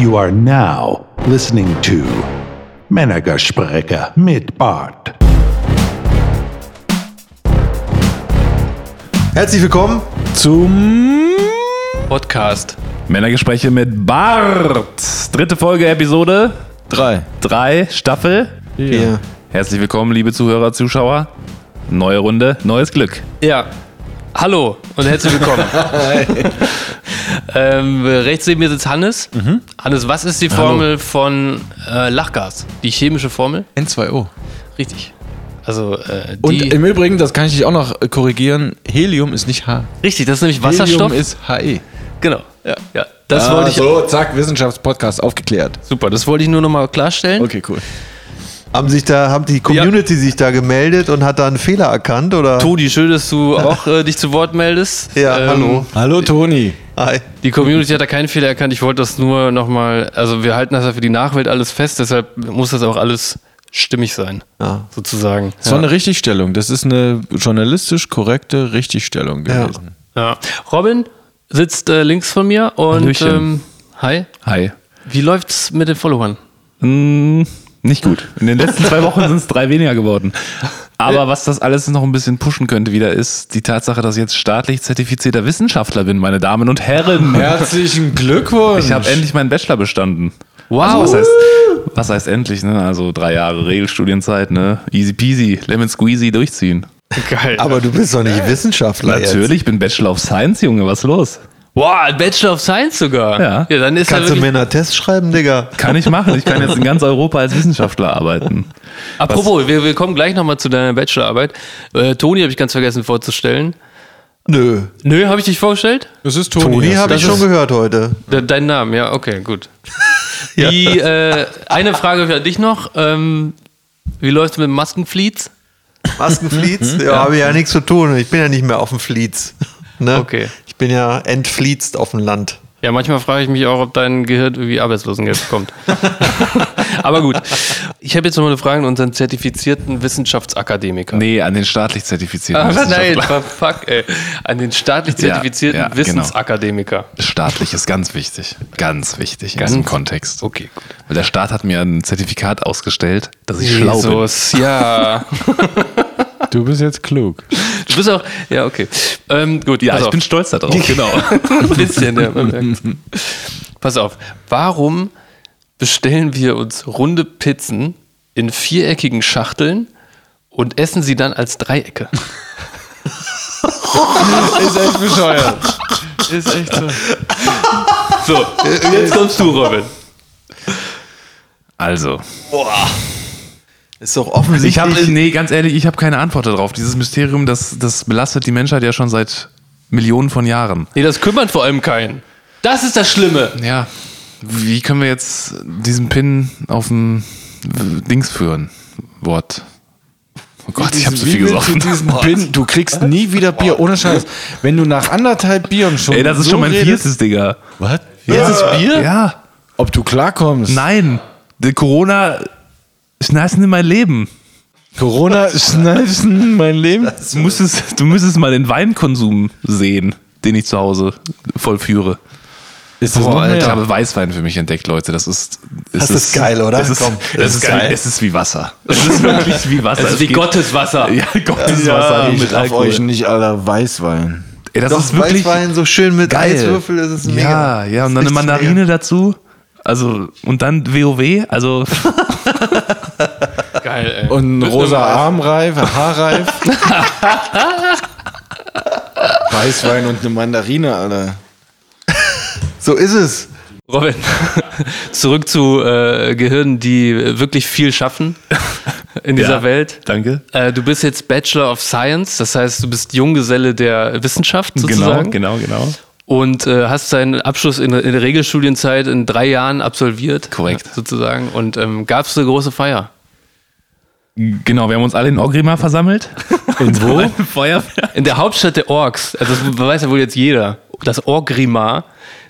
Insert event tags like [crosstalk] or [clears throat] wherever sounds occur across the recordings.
You are now listening to Männergespräche mit Bart. Herzlich willkommen. zum Podcast. Männergespräche mit Bart. Dritte Folge, Episode Drei. 3, Staffel. Vier. Herzlich willkommen, liebe Zuhörer, Zuschauer. Neue Runde, neues Glück. Ja. Hallo und herzlich willkommen. [laughs] [laughs] ähm, rechts neben mir sitzt Hannes. Hannes, was ist die Formel von äh, Lachgas? Die chemische Formel? N2O. Richtig. Also äh, Und im Übrigen, das kann ich dich auch noch äh, korrigieren, Helium ist nicht H. richtig, das ist nämlich Wasserstoff. Helium ist HE. genau. Ja. ja. Das Ah, wollte ich. So, zack, Wissenschaftspodcast aufgeklärt. Super, das wollte ich nur nochmal klarstellen. Okay, cool. Haben sich da, haben die Community sich da gemeldet und hat da einen Fehler erkannt oder? Todi, schön, dass du auch äh, dich zu Wort meldest. Ja, Ähm, hallo. Hallo Toni. Hi. Die Community hat da keinen Fehler erkannt. Ich wollte das nur nochmal, also wir halten das ja für die Nachwelt alles fest, deshalb muss das auch alles stimmig sein, Ja. sozusagen. Das war eine Richtigstellung. Das ist eine journalistisch korrekte Richtigstellung gewesen. Ja. Robin sitzt äh, links von mir und ähm, hi. Hi. Wie läuft's mit den Followern? Hm, nicht gut. In den letzten zwei Wochen sind es drei weniger geworden. Aber was das alles noch ein bisschen pushen könnte wieder, ist die Tatsache, dass ich jetzt staatlich zertifizierter Wissenschaftler bin, meine Damen und Herren. Herzlichen Glückwunsch. Ich habe endlich meinen Bachelor bestanden. Wow. Also was, heißt, was heißt endlich, ne? Also drei Jahre Regelstudienzeit, ne? Easy peasy, lemon squeezy, durchziehen. Geil. Aber du bist doch nicht Wissenschaftler Natürlich, ich bin Bachelor of Science, Junge, was ist los? Wow, ein Bachelor of Science sogar. Ja. ja dann ist. Kannst er du mir einen Attest schreiben, Digga? Kann ich machen. Ich kann jetzt in ganz Europa als Wissenschaftler arbeiten. [laughs] Apropos, wir, wir kommen gleich nochmal zu deiner Bachelorarbeit. Äh, Toni habe ich ganz vergessen vorzustellen. Nö. Nö, habe ich dich vorgestellt? Das ist Toni. Toni habe ich schon gehört heute. De deinen Namen, ja, okay, gut. [laughs] Die, äh, eine Frage für dich noch. Ähm, wie läuft's mit dem Maskenfleets? Maskenfliez? [laughs] ja, habe ich ja nichts zu tun. Ich bin ja nicht mehr auf dem Fliez. Ne? Okay. Ich bin ja entfliezt auf dem Land. Ja, manchmal frage ich mich auch, ob dein Gehirn irgendwie Arbeitslosengeld bekommt. [laughs] Aber gut. Ich habe jetzt noch mal eine Frage an unseren zertifizierten Wissenschaftsakademiker. Nee, an den staatlich zertifizierten Aber nein, fuck, ey. An den staatlich Ja, zertifizierten ja, genau. Wissensakademiker. Staatlich ist ganz wichtig. Ganz wichtig Ganz- in diesem Kontext. Okay, gut. Weil der Staat hat mir ein Zertifikat ausgestellt, dass ich schlau bin. Jesus, ja. [laughs] [laughs] Du bist jetzt klug. Du bist auch, ja, okay. Ähm, gut, Ja, pass ich auf. bin stolz darauf, [laughs] genau. Ein bisschen, ja. [laughs] Pass auf. Warum bestellen wir uns runde Pizzen in viereckigen Schachteln und essen sie dann als Dreiecke? [laughs] Ist echt bescheuert. Ist echt so. So, jetzt kommst du, Robin. Also, Ist doch offensichtlich. ich habe, nee, ganz ehrlich, ich habe keine Antwort darauf. Dieses Mysterium, das, das belastet die Menschheit ja schon seit Millionen von Jahren. Nee, das kümmert vor allem keinen. Das ist das Schlimme. Ja, wie können wir jetzt diesen Pin auf dem Dings führen? Wort. Oh Gott, ich habe so viel gesoffen. [laughs] Pin, du kriegst nie wieder Bier, ohne Scheiß. Wenn du nach anderthalb Bieren schon Ey, das ist so schon mein redest, viertes, Digga. Was? Viertes Bier? Ja. Ob du klarkommst? Nein. Die Corona schneidest in mein Leben. Corona [laughs] schneidest in mein Leben. Du müsstest, du müsstest mal den Weinkonsum sehen, den ich zu Hause vollführe. Ist das Boah, ich habe Weißwein für mich entdeckt, Leute. Das ist. es Das ist geil, oder? Das ist, Komm, das das ist ist geil. geil. Es ist wie Wasser. Es ist [laughs] wirklich wie Wasser. Das ist Es wie geht- Gottes Wasser. Ja, Gottes Wasser Ich mit raff Alkohol. euch nicht, Alter, Weißwein. Ey, das Doch, ist wirklich Weißwein so schön mit geil. Eiswürfel, das ist mega. Ja, ja, und dann Das eine ist Mandarine mega. dazu. Also, und dann WoW. Also, [laughs] Geil, ey. Und ein rosa Armreif, Haarreif. [laughs] Weißwein und eine Mandarine, Alter. So ist es. Robin, zurück zu äh, Gehirnen, die wirklich viel schaffen in dieser Ja. Welt. danke. Äh, du bist jetzt Bachelor of Science, das heißt, du bist Junggeselle der Wissenschaft Genau, sozusagen. genau, genau. Und äh, hast deinen Abschluss in, in der Regelstudienzeit in drei Jahren absolviert. Korrekt. Sozusagen. Und ähm, gab es eine große Feier? Genau, wir haben uns alle in Orgrimmar versammelt. [laughs] In wo? Feuerwehr. In der Hauptstadt der Orks. Also das weiß ja wohl jetzt jeder, dass Orgrimmar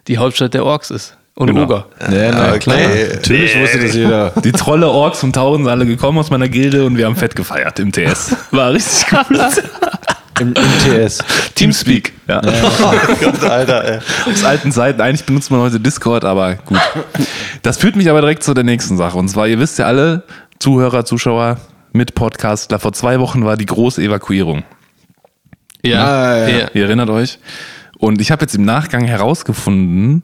die Hauptstadt der Orks ist. Und Genau. Oger. Ja, na Okay. klar. Natürlich wusste das jeder. [laughs] Die Trolle, Orks vom Tausend sind alle gekommen aus meiner Gilde und wir haben fett gefeiert im TS. War richtig cool. [laughs] Im, Im TS. [laughs] Teamspeak. Ja. Gott, [laughs] Alter, ey. Aus alten Zeiten. Eigentlich benutzt man heute Discord, aber gut. Das führt mich aber direkt zu der nächsten Sache. Und zwar, ihr wisst ja alle, Zuhörer, Zuschauer mit Podcast, da vor zwei Wochen war die große Evakuierung. Ja. Ah, ja. ja. Ihr erinnert euch? Und ich habe jetzt im Nachgang herausgefunden,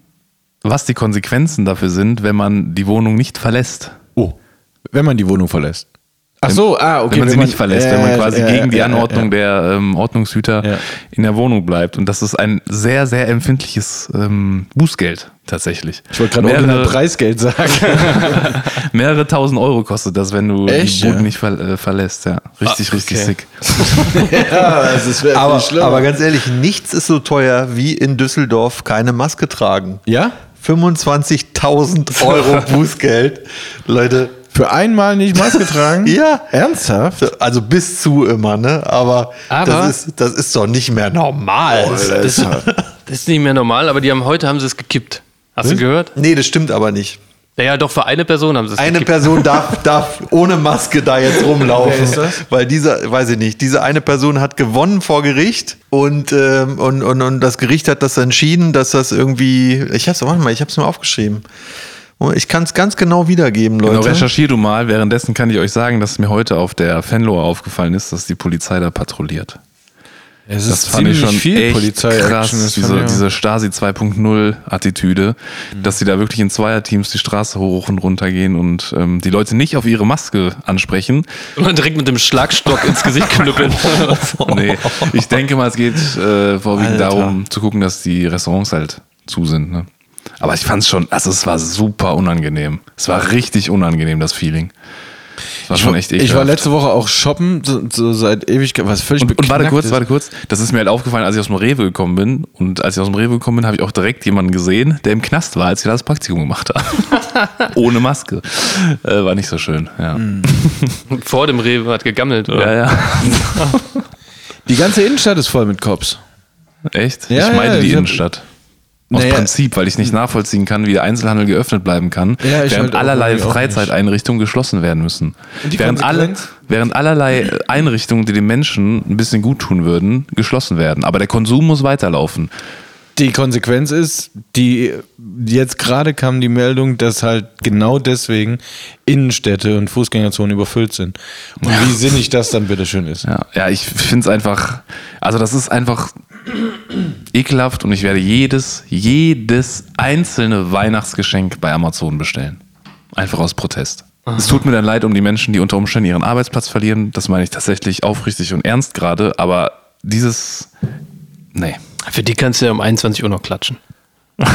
was die Konsequenzen dafür sind, wenn man die Wohnung nicht verlässt. Oh. Wenn man die Wohnung verlässt. Ach so, ah, okay. wenn man sie nicht verlässt, wenn man Ja, quasi gegen die Anordnung der ähm, Ordnungshüter Ja. in der Wohnung bleibt. Und das ist ein sehr, sehr empfindliches ähm, Bußgeld tatsächlich. Ich wollte gerade original mehrere, Preisgeld sagen. [laughs] mehrere tausend Euro kostet das, wenn du Echt, die Bude ja? nicht ver äh, verlässt. Ja, richtig, richtig okay. sick. [laughs] ja, das ist Aber, aber ganz ehrlich, nichts ist so teuer wie in Düsseldorf keine Maske tragen. ja? 25.000 Euro [laughs] Bußgeld. Leute, Für einmal nicht Maske [laughs] tragen? ja. Ernsthaft? Also bis zu immer, ne? Aber, Aber- das, ist, das ist doch nicht mehr normal. Das, das ist nicht mehr normal, aber die haben heute haben sie es gekippt. Hast du gehört? nee, das stimmt aber nicht. Naja, doch für eine Person haben sie es Eine gekippt. Person darf, [laughs] darf ohne Maske da jetzt rumlaufen. Wer ist das? Weil dieser, weiß ich nicht, diese eine Person hat gewonnen vor Gericht und, ähm, und, und, und das Gericht hat das entschieden, dass das irgendwie. Ich hab's, warte mal, ich hab's mir aufgeschrieben. Und Ich kann es ganz genau wiedergeben, Genau, Leute. recherchier du mal. Währenddessen kann ich euch sagen, dass mir heute auf der Fenloer aufgefallen ist, dass die Polizei da patrouilliert. Es Das fand ich schon echt Polizei krass, diese, diese Stasi 2.0 Attitüde, dass sie da wirklich in Zweierteams die Straße hoch und runter gehen und ähm, die Leute nicht auf ihre Maske ansprechen. Und dann direkt mit dem Schlagstock ins Gesicht knüppeln. [laughs] Nee, ich denke mal, es geht äh, vorwiegend Alter. darum zu gucken, dass die Restaurants halt zu sind. Ne? Aber ich fand es schon, also es war super unangenehm. Es war richtig unangenehm, das Feeling. Es war schon echt Ich war ekelhaft. letzte Woche auch shoppen, so, so seit Ewigkeit, was völlig Und, und warte kurz, ist. warte kurz. Das ist mir halt aufgefallen, als ich aus dem Rewe gekommen bin. Und als ich aus dem Rewe gekommen bin, habe ich auch direkt jemanden gesehen, der im Knast war, als ich da das Praktikum gemacht habe. [laughs] Ohne Maske. Äh, war nicht so schön, ja. Vor dem Rewe hat gegammelt, oder? Ja, ja. [laughs] Die ganze Innenstadt ist voll mit Cops. Echt? Ja, ich meine ja, die ich hab- Innenstadt. Aus Naja. Prinzip, weil ich nicht nachvollziehen kann, wie der Einzelhandel geöffnet bleiben kann, Ja, während halt allerlei Freizeiteinrichtungen geschlossen werden müssen. Während, alle, während allerlei Einrichtungen, die den Menschen ein bisschen gut tun würden, geschlossen werden. Aber der Konsum muss weiterlaufen. Die Konsequenz ist, die jetzt gerade kam die Meldung, dass halt genau deswegen Innenstädte und Fußgängerzonen überfüllt sind. Und wie sinnig das dann bitteschön ist. Ja, ja ich finde es einfach, also das ist einfach ekelhaft und ich werde jedes, jedes einzelne Weihnachtsgeschenk bei Amazon bestellen. Einfach aus Protest. Es tut mir dann leid um die Menschen, die unter Umständen ihren Arbeitsplatz verlieren. Das meine ich tatsächlich aufrichtig und ernst gerade, aber dieses, nee. Für die kannst du ja um 21 Uhr noch klatschen. [laughs]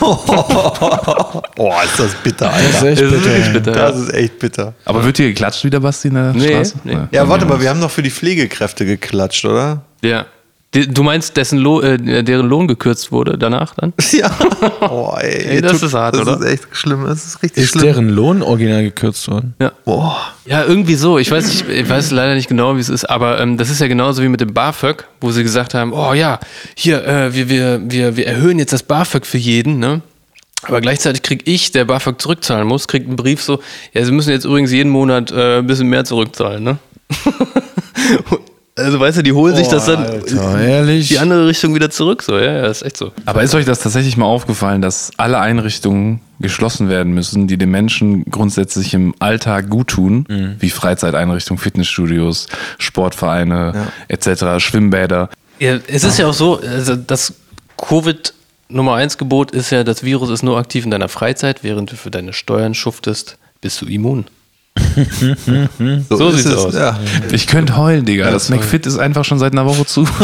Oh, ist das bitter, Das Alter. ist echt Das ist bitter. wirklich bitter. Das ist echt bitter. Aber wird hier geklatscht wieder, Basti, in der Nee, Straße? nee. Ja, warte mal, wir haben noch für die Pflegekräfte geklatscht, oder? Ja. Du meinst, dessen Lohn, äh, deren Lohn gekürzt wurde danach dann? [laughs] Ja. [laughs] Oh, ey, Ey, das ist hart, das oder? ist echt schlimm. Das ist richtig Ist schlimm. deren Lohn original gekürzt worden? Ja. Boah. Ja, irgendwie so. Ich weiß, nicht, ich weiß leider nicht genau, wie es ist, aber ähm, das ist ja genauso wie mit dem BAföG, wo sie gesagt haben, oh ja, hier, äh, wir, wir, wir, wir erhöhen jetzt das BAföG für jeden, ne? Aber gleichzeitig krieg ich, der BAföG zurückzahlen muss, kriegt einen Brief so, ja, sie müssen jetzt übrigens jeden Monat äh, ein bisschen mehr zurückzahlen, ne? [laughs] also weißt du, die holen sich das dann Alter, ehrlich? die andere Richtung wieder zurück, so, ja, ja, ist echt so. Aber ist euch das tatsächlich mal aufgefallen, dass alle Einrichtungen geschlossen werden müssen, die den Menschen grundsätzlich im Alltag gut tun, wie Freizeiteinrichtungen, Fitnessstudios, Sportvereine etc., Schwimmbäder? Ja, es ist ja auch so, also das Covid Nummer 1 Gebot ist ja, das Virus ist nur aktiv in deiner Freizeit, während du für deine Steuern schuftest, bist du immun. So ist sieht's es, aus. Ja. Ich könnte heulen, Digga. Das McFit ist einfach schon seit einer Woche zu. [laughs]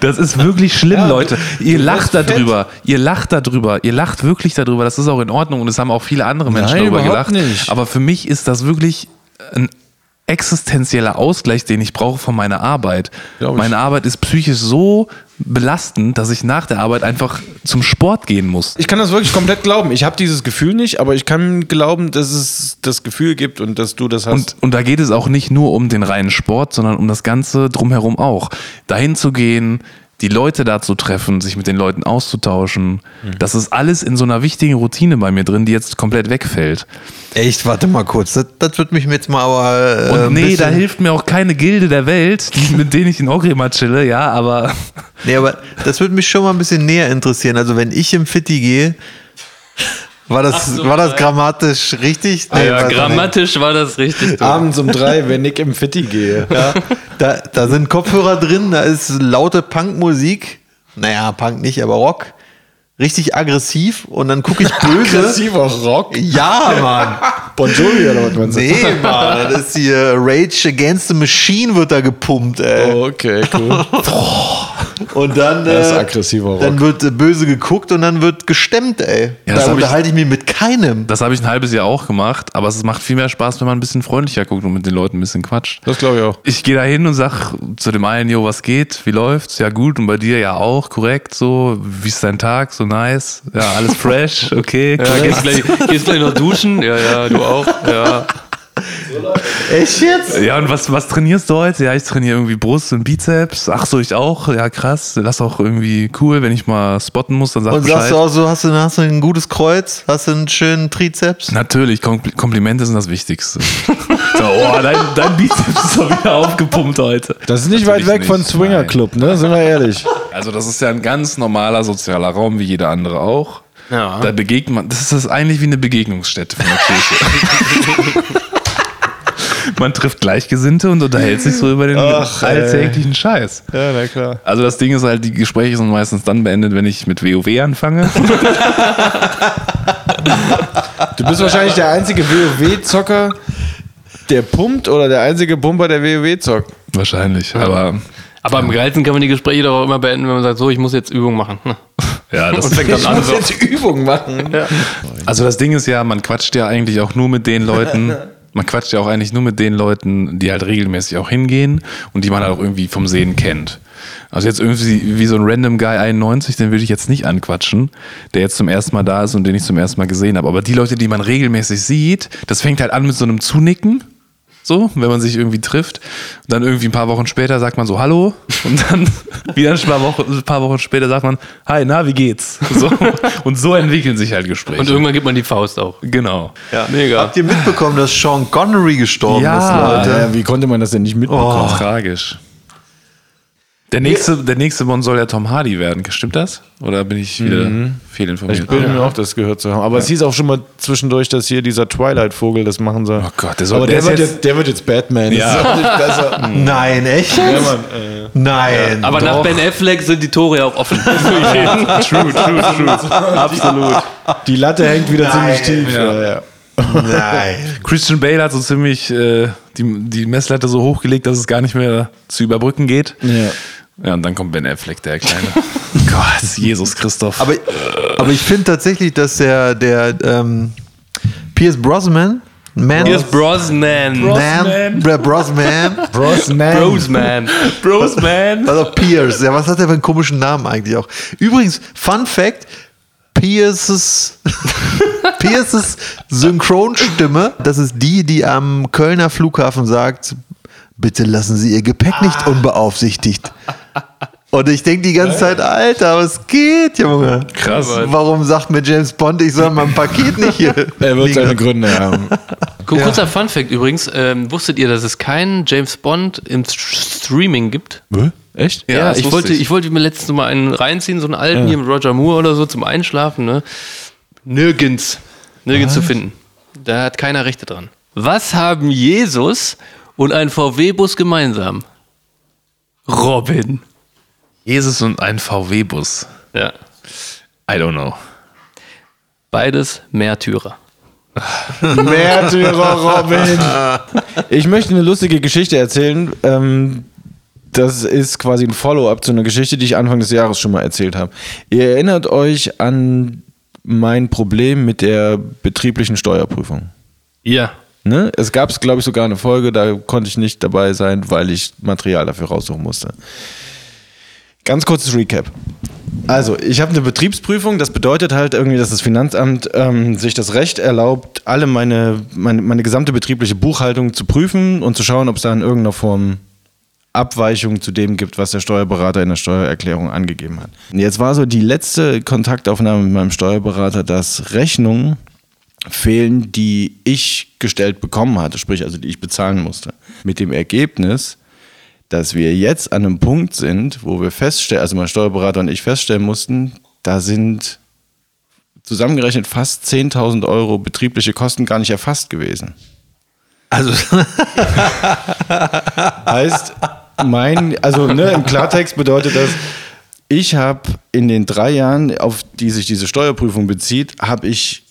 Das ist wirklich schlimm, Leute. Ihr lacht darüber. Ihr lacht darüber. Ihr lacht wirklich darüber. Das ist auch in Ordnung und es haben auch viele andere Menschen Nein, darüber gelacht. nicht. Aber für mich ist das wirklich ein existenzieller Ausgleich, den ich brauche von meiner Arbeit. Glaub ich. Meine Arbeit ist psychisch so belastend, dass ich nach der Arbeit einfach zum Sport gehen muss. Ich kann das wirklich komplett glauben. Ich habe dieses Gefühl nicht, aber ich kann glauben, dass es das Gefühl gibt und dass du das hast. Und, und da geht es auch nicht nur um den reinen Sport, sondern um das Ganze drumherum auch. Dahin zu gehen, die Leute da zu treffen, sich mit den Leuten auszutauschen, das ist alles in so einer wichtigen Routine bei mir drin, die jetzt komplett wegfällt. Echt, warte mal kurz. Das, das wird mich jetzt mal aber. Und äh, ein nee, da hilft mir auch keine Gilde der Welt, mit denen ich in Orgrimmar chille, ja, aber Nee, aber das würde mich schon mal ein bisschen näher interessieren. Also, wenn ich im Fitti gehe, war das, so, war das grammatisch richtig? Nee, Ja, ich nicht. grammatisch war das richtig. Abends um drei, wenn ich im Fitti gehe. Ja, da, da sind Kopfhörer drin, da ist laute Punkmusik. Naja, Punk nicht, aber Rock. Richtig aggressiv und dann gucke ich [laughs] böse. Aggressiver Rock. ja, Mann. Bon Jovi oder was meinst du? Nee, Mann. Das ist hier Rage Against the Machine wird da gepumpt, ey. Oh, okay, cool. [laughs] Und dann, Das ist äh, aggressiver Rock. dann wird äh, böse geguckt und dann wird gestemmt, ey. Ja, da hab ich- unterhalte ich mich mit keinem. das habe ich ein halbes Jahr auch gemacht, aber es macht viel mehr Spaß, wenn man ein bisschen freundlicher guckt und mit den Leuten ein bisschen quatscht. Das glaube ich auch. Ich gehe da hin und sag zu dem einen, jo, was geht? Wie läuft's? Ja, gut. Und bei dir ja auch, korrekt, so. Wie ist dein Tag? So nice. Ja, alles fresh, okay. Ja, gehst, gleich, gehst gleich noch duschen? Ja, ja, du auch. Ja. Echt jetzt? Ja, und was, was trainierst du heute? Ja, ich trainiere irgendwie Brust und Bizeps. Ach so, ich auch. Ja, krass. Das ist auch irgendwie cool, wenn ich mal spotten muss, dann sag Und Bescheid. sagst du auch so, hast du, hast du ein gutes Kreuz? Hast du einen schönen Trizeps? Natürlich, Kom Komplimente sind das Wichtigste. so, oh, dein, dein Bizeps ist doch wieder aufgepumpt heute. Das ist nicht weit Natürlich weg von nicht, Swinger nein. Club, ne? Sind wir ehrlich. Also das ist ja ein ganz normaler sozialer Raum, wie jeder andere auch. Ja. Da begegnet man, das ist das eigentlich wie eine Begegnungsstätte von der Kirche. [laughs] man trifft Gleichgesinnte und unterhält sich so über den Ach, ey. alltäglichen Scheiß. Ja, na klar. Also das Ding ist halt, die Gespräche sind meistens dann beendet, wenn ich mit WoW anfange. Du bist wahrscheinlich der einzige WoW-Zocker, der pumpt oder der einzige Pumper, der WoW zockt. Wahrscheinlich, aber Aber am geilsten kann man die Gespräche doch auch immer beenden, wenn man sagt, so, ich muss jetzt Übung machen. ja, das [laughs] fängt dann an so. jetzt Übung machen. Also das Ding ist ja, man quatscht ja eigentlich auch nur mit den Leuten, [laughs] man quatscht ja auch eigentlich nur mit den Leuten, die halt regelmäßig auch hingehen und die man halt auch irgendwie vom Sehen kennt. Also jetzt irgendwie wie so ein random Guy 91, den würde ich jetzt nicht anquatschen, der jetzt zum ersten Mal da ist und den ich zum ersten Mal gesehen habe. Aber die Leute, die man regelmäßig sieht, das fängt halt an mit so einem Zunicken. So, wenn man sich irgendwie trifft. Und dann irgendwie ein paar Wochen später sagt man so Hallo. Und dann [laughs] wieder ein paar Wochen, ein paar Wochen später sagt man Hi, na, wie geht's? So. Und so entwickeln sich halt Gespräche. Und irgendwann gibt man die Faust auch. Genau. Mega. Habt ihr mitbekommen, dass Sean Connery gestorben Ja. ist, Leute? Ja, wie konnte man das denn nicht mitbekommen? Tragisch. Der nächste, der nächste Bond soll ja Tom Hardy werden. Stimmt das? Oder bin ich wieder fehlinformiert? Ich bilde mir auch das gehört zu haben. Aber es hieß auch schon mal zwischendurch, dass hier dieser Twilight-Vogel das machen soll. Oh Gott, der soll- Aber der der, wird jetzt- der wird jetzt Batman. Ja. Das ist auch nicht besser. [laughs] Nein, echt? Nein. Aber nach Ben Affleck sind die Tore ja auch offen. [laughs] true, true, true. Absolut. Die Latte hängt wieder ziemlich tief. Ja. Ja. Ja, Nein. [laughs] Christian Bale hat so ziemlich äh, die, die Messlatte so hochgelegt, dass es gar nicht mehr zu überbrücken geht. Ja. Ja, und dann kommt Ben Affleck, der kleine. [laughs] Gott, Jesus Christoph. Aber, aber ich finde tatsächlich, dass der, der ähm, Pierce Brosnan, Man, ist [laughs] Brosnan. Brosnan, [laughs] Brosnan. Brosman. Bros, man. also Pierce, ja, was hat der für einen komischen Namen eigentlich auch? Übrigens, Fun Fact, Pierces, Pierces Synchronstimme, das ist die, die am Kölner Flughafen sagt, bitte lassen Sie Ihr Gepäck nicht unbeaufsichtigt. Und ich denke die ganze Zeit, Alter, was geht, Junge? Krass. Warum sagt mir James Bond, ich soll mein Paket nicht hier? [laughs] Er wird seine? Gründe haben. Kur- Kurzer Funfact übrigens. Ähm, wusstet ihr, dass es keinen James Bond im St- Streaming gibt? Echt? Ja, Ja, ich, wollte, ich. ich. wollte mir letztens mal einen reinziehen, so einen alten hier mit Roger Moore oder so zum Einschlafen. Ne? Nirgends. Nirgends zu finden. Da hat keiner Rechte dran. Was haben Jesus und ein VW-Bus gemeinsam? Robin. Jesus und ein VW-Bus. Ja. I don't know. Beides Märtyrer. [laughs] Märtyrer Robin. [laughs] Ich möchte eine lustige Geschichte erzählen. Ähm, das ist quasi ein Follow-up zu einer Geschichte, die ich Anfang des Jahres schon mal erzählt habe. Ihr erinnert euch an mein Problem mit der betrieblichen Steuerprüfung. Ja. Ne? Es gab, glaube ich, sogar eine Folge, da konnte ich nicht dabei sein, weil ich Material dafür raussuchen musste. Ganz kurzes Recap. Also, ich habe eine Betriebsprüfung. Das bedeutet halt irgendwie, dass das Finanzamt ähm, sich das Recht erlaubt, alle meine, meine, meine gesamte betriebliche Buchhaltung zu prüfen und zu schauen, ob es da in irgendeiner Form Abweichungen zu dem gibt, was der Steuerberater in der Steuererklärung angegeben hat. Und jetzt war so die letzte Kontaktaufnahme mit meinem Steuerberater, dass Rechnungen fehlen, die ich gestellt bekommen hatte, sprich also die ich bezahlen musste. Mit dem Ergebnis, dass wir jetzt an einem Punkt sind, wo wir feststellen, also mein Steuerberater und ich feststellen mussten, da sind zusammengerechnet fast 10.000 Euro betriebliche Kosten gar nicht erfasst gewesen. Also, [laughs] Heißt, mein, also ne, im Klartext bedeutet das, ich habe in den drei Jahren, auf die sich diese Steuerprüfung bezieht, habe ich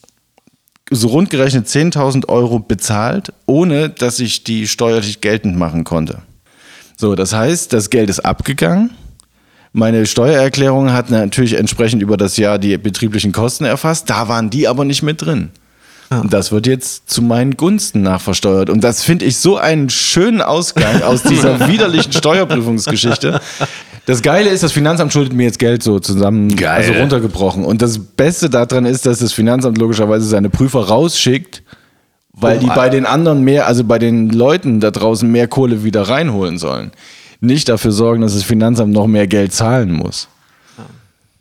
so rund gerechnet 10.000 Euro bezahlt, ohne dass ich die steuerlich geltend machen konnte. So, das heißt, das Geld ist abgegangen. Meine Steuererklärung hat natürlich entsprechend über das Jahr die betrieblichen Kosten erfasst. Da waren die aber nicht mit drin. Und das wird jetzt zu meinen Gunsten nachversteuert. Und das finde ich so einen schönen Ausgang aus dieser [laughs] widerlichen Steuerprüfungsgeschichte. Das Geile ist, das Finanzamt schuldet mir jetzt Geld so zusammen, Geil. also runtergebrochen. Und das Beste daran ist, dass das Finanzamt logischerweise seine Prüfer rausschickt, weil die bei den anderen mehr, also bei den Leuten da draußen mehr Kohle wieder reinholen sollen. Nicht dafür sorgen, dass das Finanzamt noch mehr Geld zahlen muss.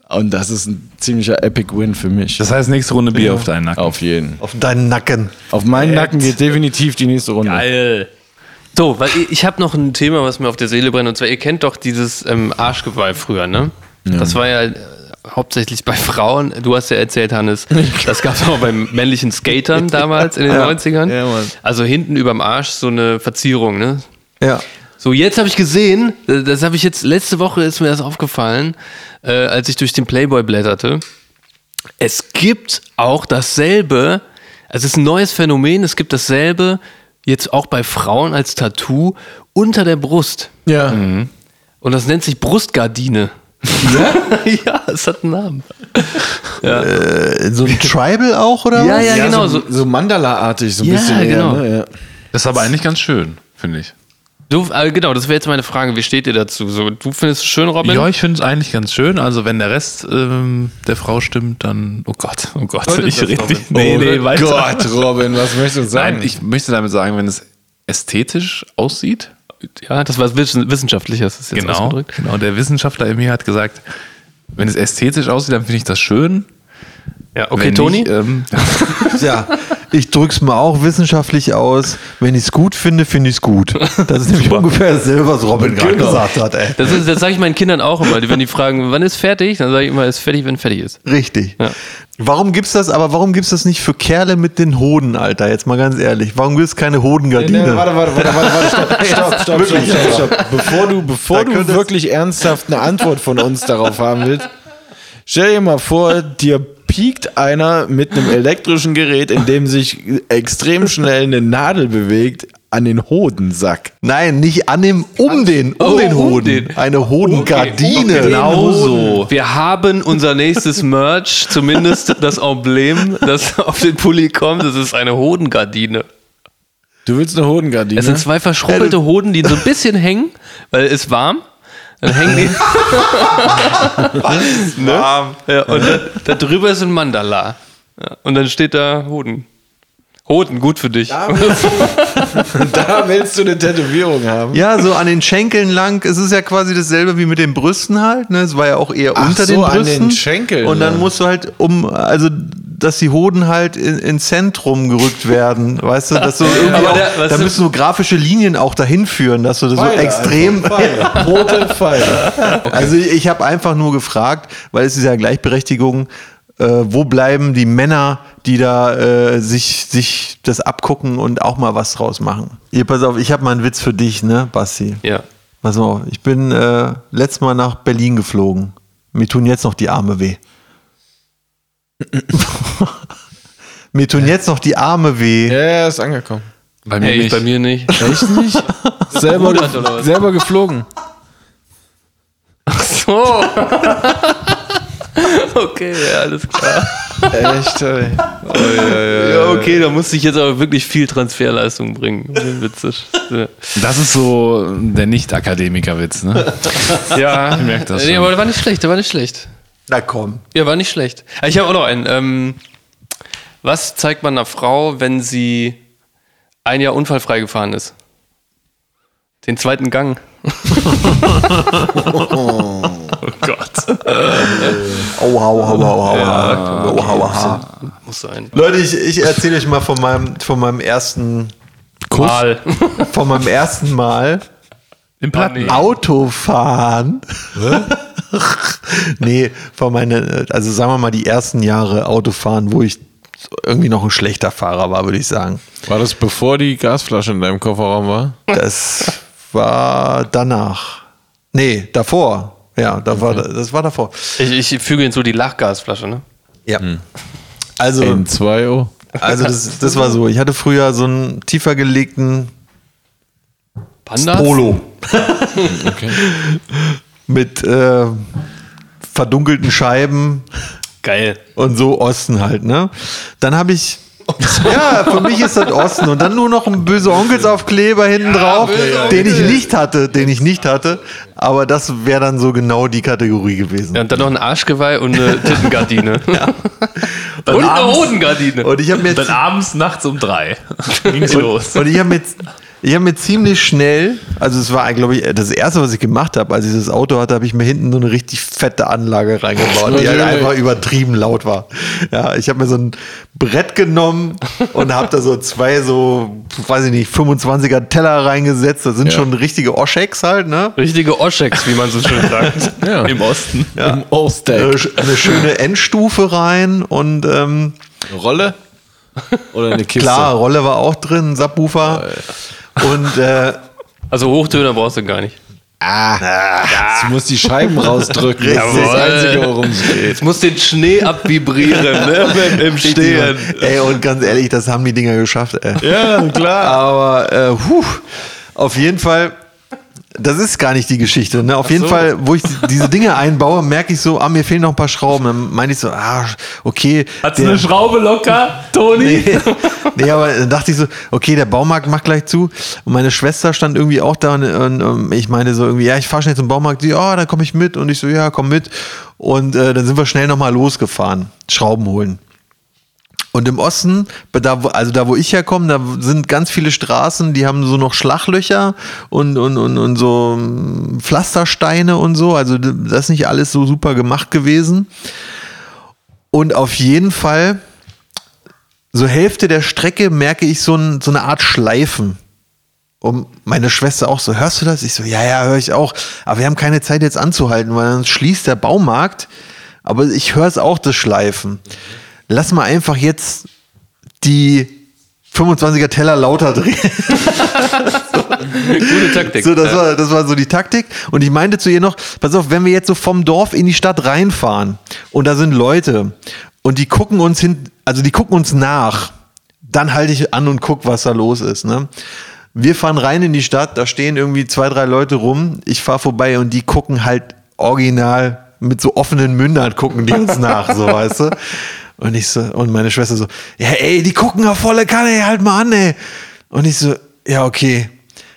Und das ist ein ziemlicher Epic Win für mich. Das heißt, nächste Runde Bier auf deinen Nacken. Auf jeden. auf deinen Nacken. Auf meinen Nacken geht definitiv die nächste Runde. Geil. So, weil ich, ich habe noch ein Thema, was mir auf der Seele brennt. Und zwar, ihr kennt doch dieses ähm, Arschgeweih früher, ne? Das war ja hauptsächlich bei Frauen. Du hast ja erzählt, Hannes, [laughs] das gab es auch bei männlichen Skatern damals in den 90ern. Ja, also hinten überm Arsch so eine Verzierung, ne? Ja. So, jetzt habe ich gesehen, äh, das habe ich jetzt, letzte Woche ist mir das aufgefallen, äh, als ich durch den Playboy blätterte. Es gibt auch dasselbe, also es ist ein neues Phänomen, es gibt dasselbe jetzt auch bei Frauen als Tattoo unter der Brust. Ja. Und das nennt sich Brustgardine. Ja? [laughs] ja, es hat einen Namen. Äh, so ein Tribal auch, oder Ja, was? ja, genau. So, So, Mandala-artig, so ein Ja, bisschen. eher, genau. ne? ja. Das ist aber eigentlich ganz schön, finde ich. du, äh, genau, das wäre jetzt meine Frage. Wie steht ihr dazu? So, du findest es schön, Robin? Ja, ich finde es eigentlich ganz schön. Also wenn der Rest ähm, der Frau stimmt, dann oh Gott, oh Gott, Heute ich rede Robin. nicht. Nee, nee, oh weiter. Gott, Robin, was möchtest du sagen? Nein, ich möchte damit sagen, wenn es ästhetisch aussieht, Ja, das war wissen- wissenschaftliches. Ist jetzt genau, ausgedrückt. genau, der Wissenschaftler in mir hat gesagt, wenn es ästhetisch aussieht, dann finde ich das schön. Ja, okay, Wenn Toni? Nicht, ähm, [laughs] Ja, ich drück's mal auch wissenschaftlich aus. Wenn ich's gut finde, finde ich's gut. Das ist nämlich ungefähr dasselbe, was Robin gerade gesagt hat, ey. Das, ist- das sage ich meinen Kindern auch immer. Wenn die fragen, wann ist fertig, dann sage ich immer, ist fertig, wenn fertig ist. Richtig. Ja. Warum gibt's das, aber warum gibt's das nicht für Kerle mit den Hoden, Alter? Jetzt mal ganz ehrlich. Warum gibt's keine Hodengardine? Nee, warte, warte, warte, warte, warte, stopp, [laughs] stopp, stopp, stopp, stopp, stopp. Bevor du, bevor du wirklich ernsthaft eine Antwort von uns darauf haben willst, stell dir mal vor, dir piekt einer mit einem elektrischen Gerät, in dem sich extrem schnell eine Nadel bewegt, an den Hodensack. Nein, nicht an dem, um den, um Oh, den um Hoden. den. Eine Hodengardine. Genau so. Wir haben unser nächstes Merch, zumindest das Emblem, das auf den Pulli kommt. Das ist eine Hodengardine. Du willst eine Hodengardine? Es sind zwei verschruppelte Hoden, die so ein bisschen hängen, weil es ist warm. Dann hängen die. Warm. Ja, und da, da drüber ist ein Mandala. Ja, und dann steht da Hoden. Hoden, gut für dich. [laughs] da willst du eine Tätowierung haben? Ja, so an den Schenkeln lang. Es ist ja quasi dasselbe wie mit den Brüsten halt. Ne? Es war ja auch eher Ach unter so, den an Brüsten. den Schenkeln Und dann musst du halt um, also dass die Hoden halt in, ins Zentrum gerückt werden. Weißt du, dass so irgendwie auch, der- da müssen so grafische Linien auch dahin führen, dass du das so extrem. Pfeile. [laughs] Rote Pfeile. Also ich, ich habe einfach nur gefragt, weil es ist ja Gleichberechtigung, äh, wo bleiben die Männer, die da äh, sich, sich das abgucken und auch mal was draus machen? Hier, pass auf, ich habe mal einen Witz für dich, ne, Basti? Ja. Pass mal auf, ich bin äh, letztes Mal nach Berlin geflogen. Mir tun jetzt noch die Arme weh. [laughs] Mir tun jetzt noch die Arme weh. Ja, er ist angekommen. bei mir Hey, nicht. bei mir nicht. Echt nicht? [laughs] selber, selber geflogen. So. [laughs] [laughs] okay, ja, alles klar. Echt, ey. [laughs] Ja, okay, da musste ich jetzt aber wirklich viel Transferleistung bringen. den Witz zu- Das ist so der Nicht-Akademiker-Witz, ne? [laughs] Ja, Ich merk das Nee, schon. aber der war nicht schlecht, der war nicht schlecht. Na komm. Ja, war nicht schlecht. Ah, Ich habe auch noch einen. Ähm, was zeigt man einer Frau, wenn sie ein Jahr unfallfrei gefahren ist? Den zweiten Gang. Oh Gott. Au, hau, hau, hau, hau, hau, hau, hau. Muss sein. Leute, ich, ich erzähle euch mal von meinem, von meinem ersten, Mal. von meinem ersten Mal Im Platten. Autofahren. [laughs] nee, von meinen, also sagen wir mal die ersten Jahre Autofahren, wo ich irgendwie noch ein schlechter Fahrer war, würde ich sagen. War das bevor die Gasflasche in deinem Kofferraum war? Das war danach. Nee, davor. Ja, da war, das war davor. Ich, ich füge hinzu die Lachgasflasche, ne? Ja. Also, In 2 also das, das war so. Ich hatte früher so einen tiefer gelegten Pandas? Polo [laughs] Okay. mit äh, verdunkelten Scheiben Geil. und so Osten halt, ne? Dann habe ich ja, für mich ist das Osten und dann nur noch ein böse Onkelsaufkleber hinten drauf, den ich nicht hatte, den ich nicht hatte, aber das wäre dann so genau die Kategorie gewesen. Ja, und dann noch ein Arschgeweih und eine Tittengardine. [laughs] Und eine abends- Hodengardine. Und ich habe mir Dann abends, nachts um drei ging's los. Und ich habe mir, ich hab mir ziemlich schnell, also es war, glaube ich, das erste, was ich gemacht habe, als ich das Auto hatte, habe ich mir hinten so eine richtig fette Anlage reingebaut, die halt einfach übertrieben laut war. Ja, ich habe mir so ein Brett genommen und habe da so zwei so, weiß ich nicht, 25er Teller reingesetzt. Das sind schon richtige Oschecks halt, ne? Richtige Oschecks, wie man so schön [laughs] sagt. Ja. Im Osten. Im Äh, O-Stack. sch- eine schöne Endstufe rein und ähm, Rolle? Oder eine Kiste? klar, Rolle war auch drin, Subwoofer. Und äh, Also Hochtöner brauchst du gar nicht. Du musst die Scheiben rausdrücken. Das ist das. Einzige, worum es geht. Jetzt muss den Schnee abvibrieren, ne? [laughs] Im Stehen. Ey, und ganz ehrlich, das haben die Dinger geschafft, ey. Ja, klar. Aber äh, puh, auf jeden Fall, das ist gar nicht die Geschichte. Ne? Auf jeden Fall, wo ich [laughs] diese Dinge einbaue, merke ich so, ah, mir fehlen noch ein paar Schrauben. Dann meine ich so, ah, okay. Hat's der- eine Schraube locker, Toni? Nee, nee, aber dann dachte ich so, okay, der Baumarkt macht gleich zu. Und meine Schwester stand irgendwie auch da und, und, und ich meine so irgendwie, ja, ich fahre schnell zum Baumarkt. Sie, oh, dann komme ich mit. Und ich so, ja, komm mit. Und äh, dann sind wir schnell nochmal losgefahren, Schrauben holen. Und im Osten, da, also da wo ich herkomme, da sind ganz viele Straßen, die haben so noch Schlaglöcher und, und, und, und so mm, Pflastersteine und so. Also das ist nicht alles so super gemacht gewesen. Und auf jeden Fall, so Hälfte der Strecke merke ich so, ein, so eine Art Schleifen. Und meine Schwester auch so, hörst du das? Ich so, ja, ja, höre ich auch. Aber wir haben keine Zeit jetzt anzuhalten, weil dann schließt der Baumarkt. Aber ich höre es auch, das Schleifen. Lass mal einfach jetzt die 25er Teller lauter drehen. Gute Taktik. So, das, war, das war so die Taktik. Und ich meinte zu ihr noch, pass auf, wenn wir jetzt so vom Dorf in die Stadt reinfahren und da sind Leute und die gucken uns hin, also die gucken uns nach, dann halte ich an und guck, was da los ist. Ne? Wir fahren rein in die Stadt, da stehen irgendwie zwei, drei Leute rum. Ich fahre vorbei und die gucken halt original mit so offenen Mündern gucken die uns nach, so weißt du. Und ich so, und meine Schwester so, ja, ey, die gucken auf volle Kanne, halt mal an, ey. Und ich so, ja, okay.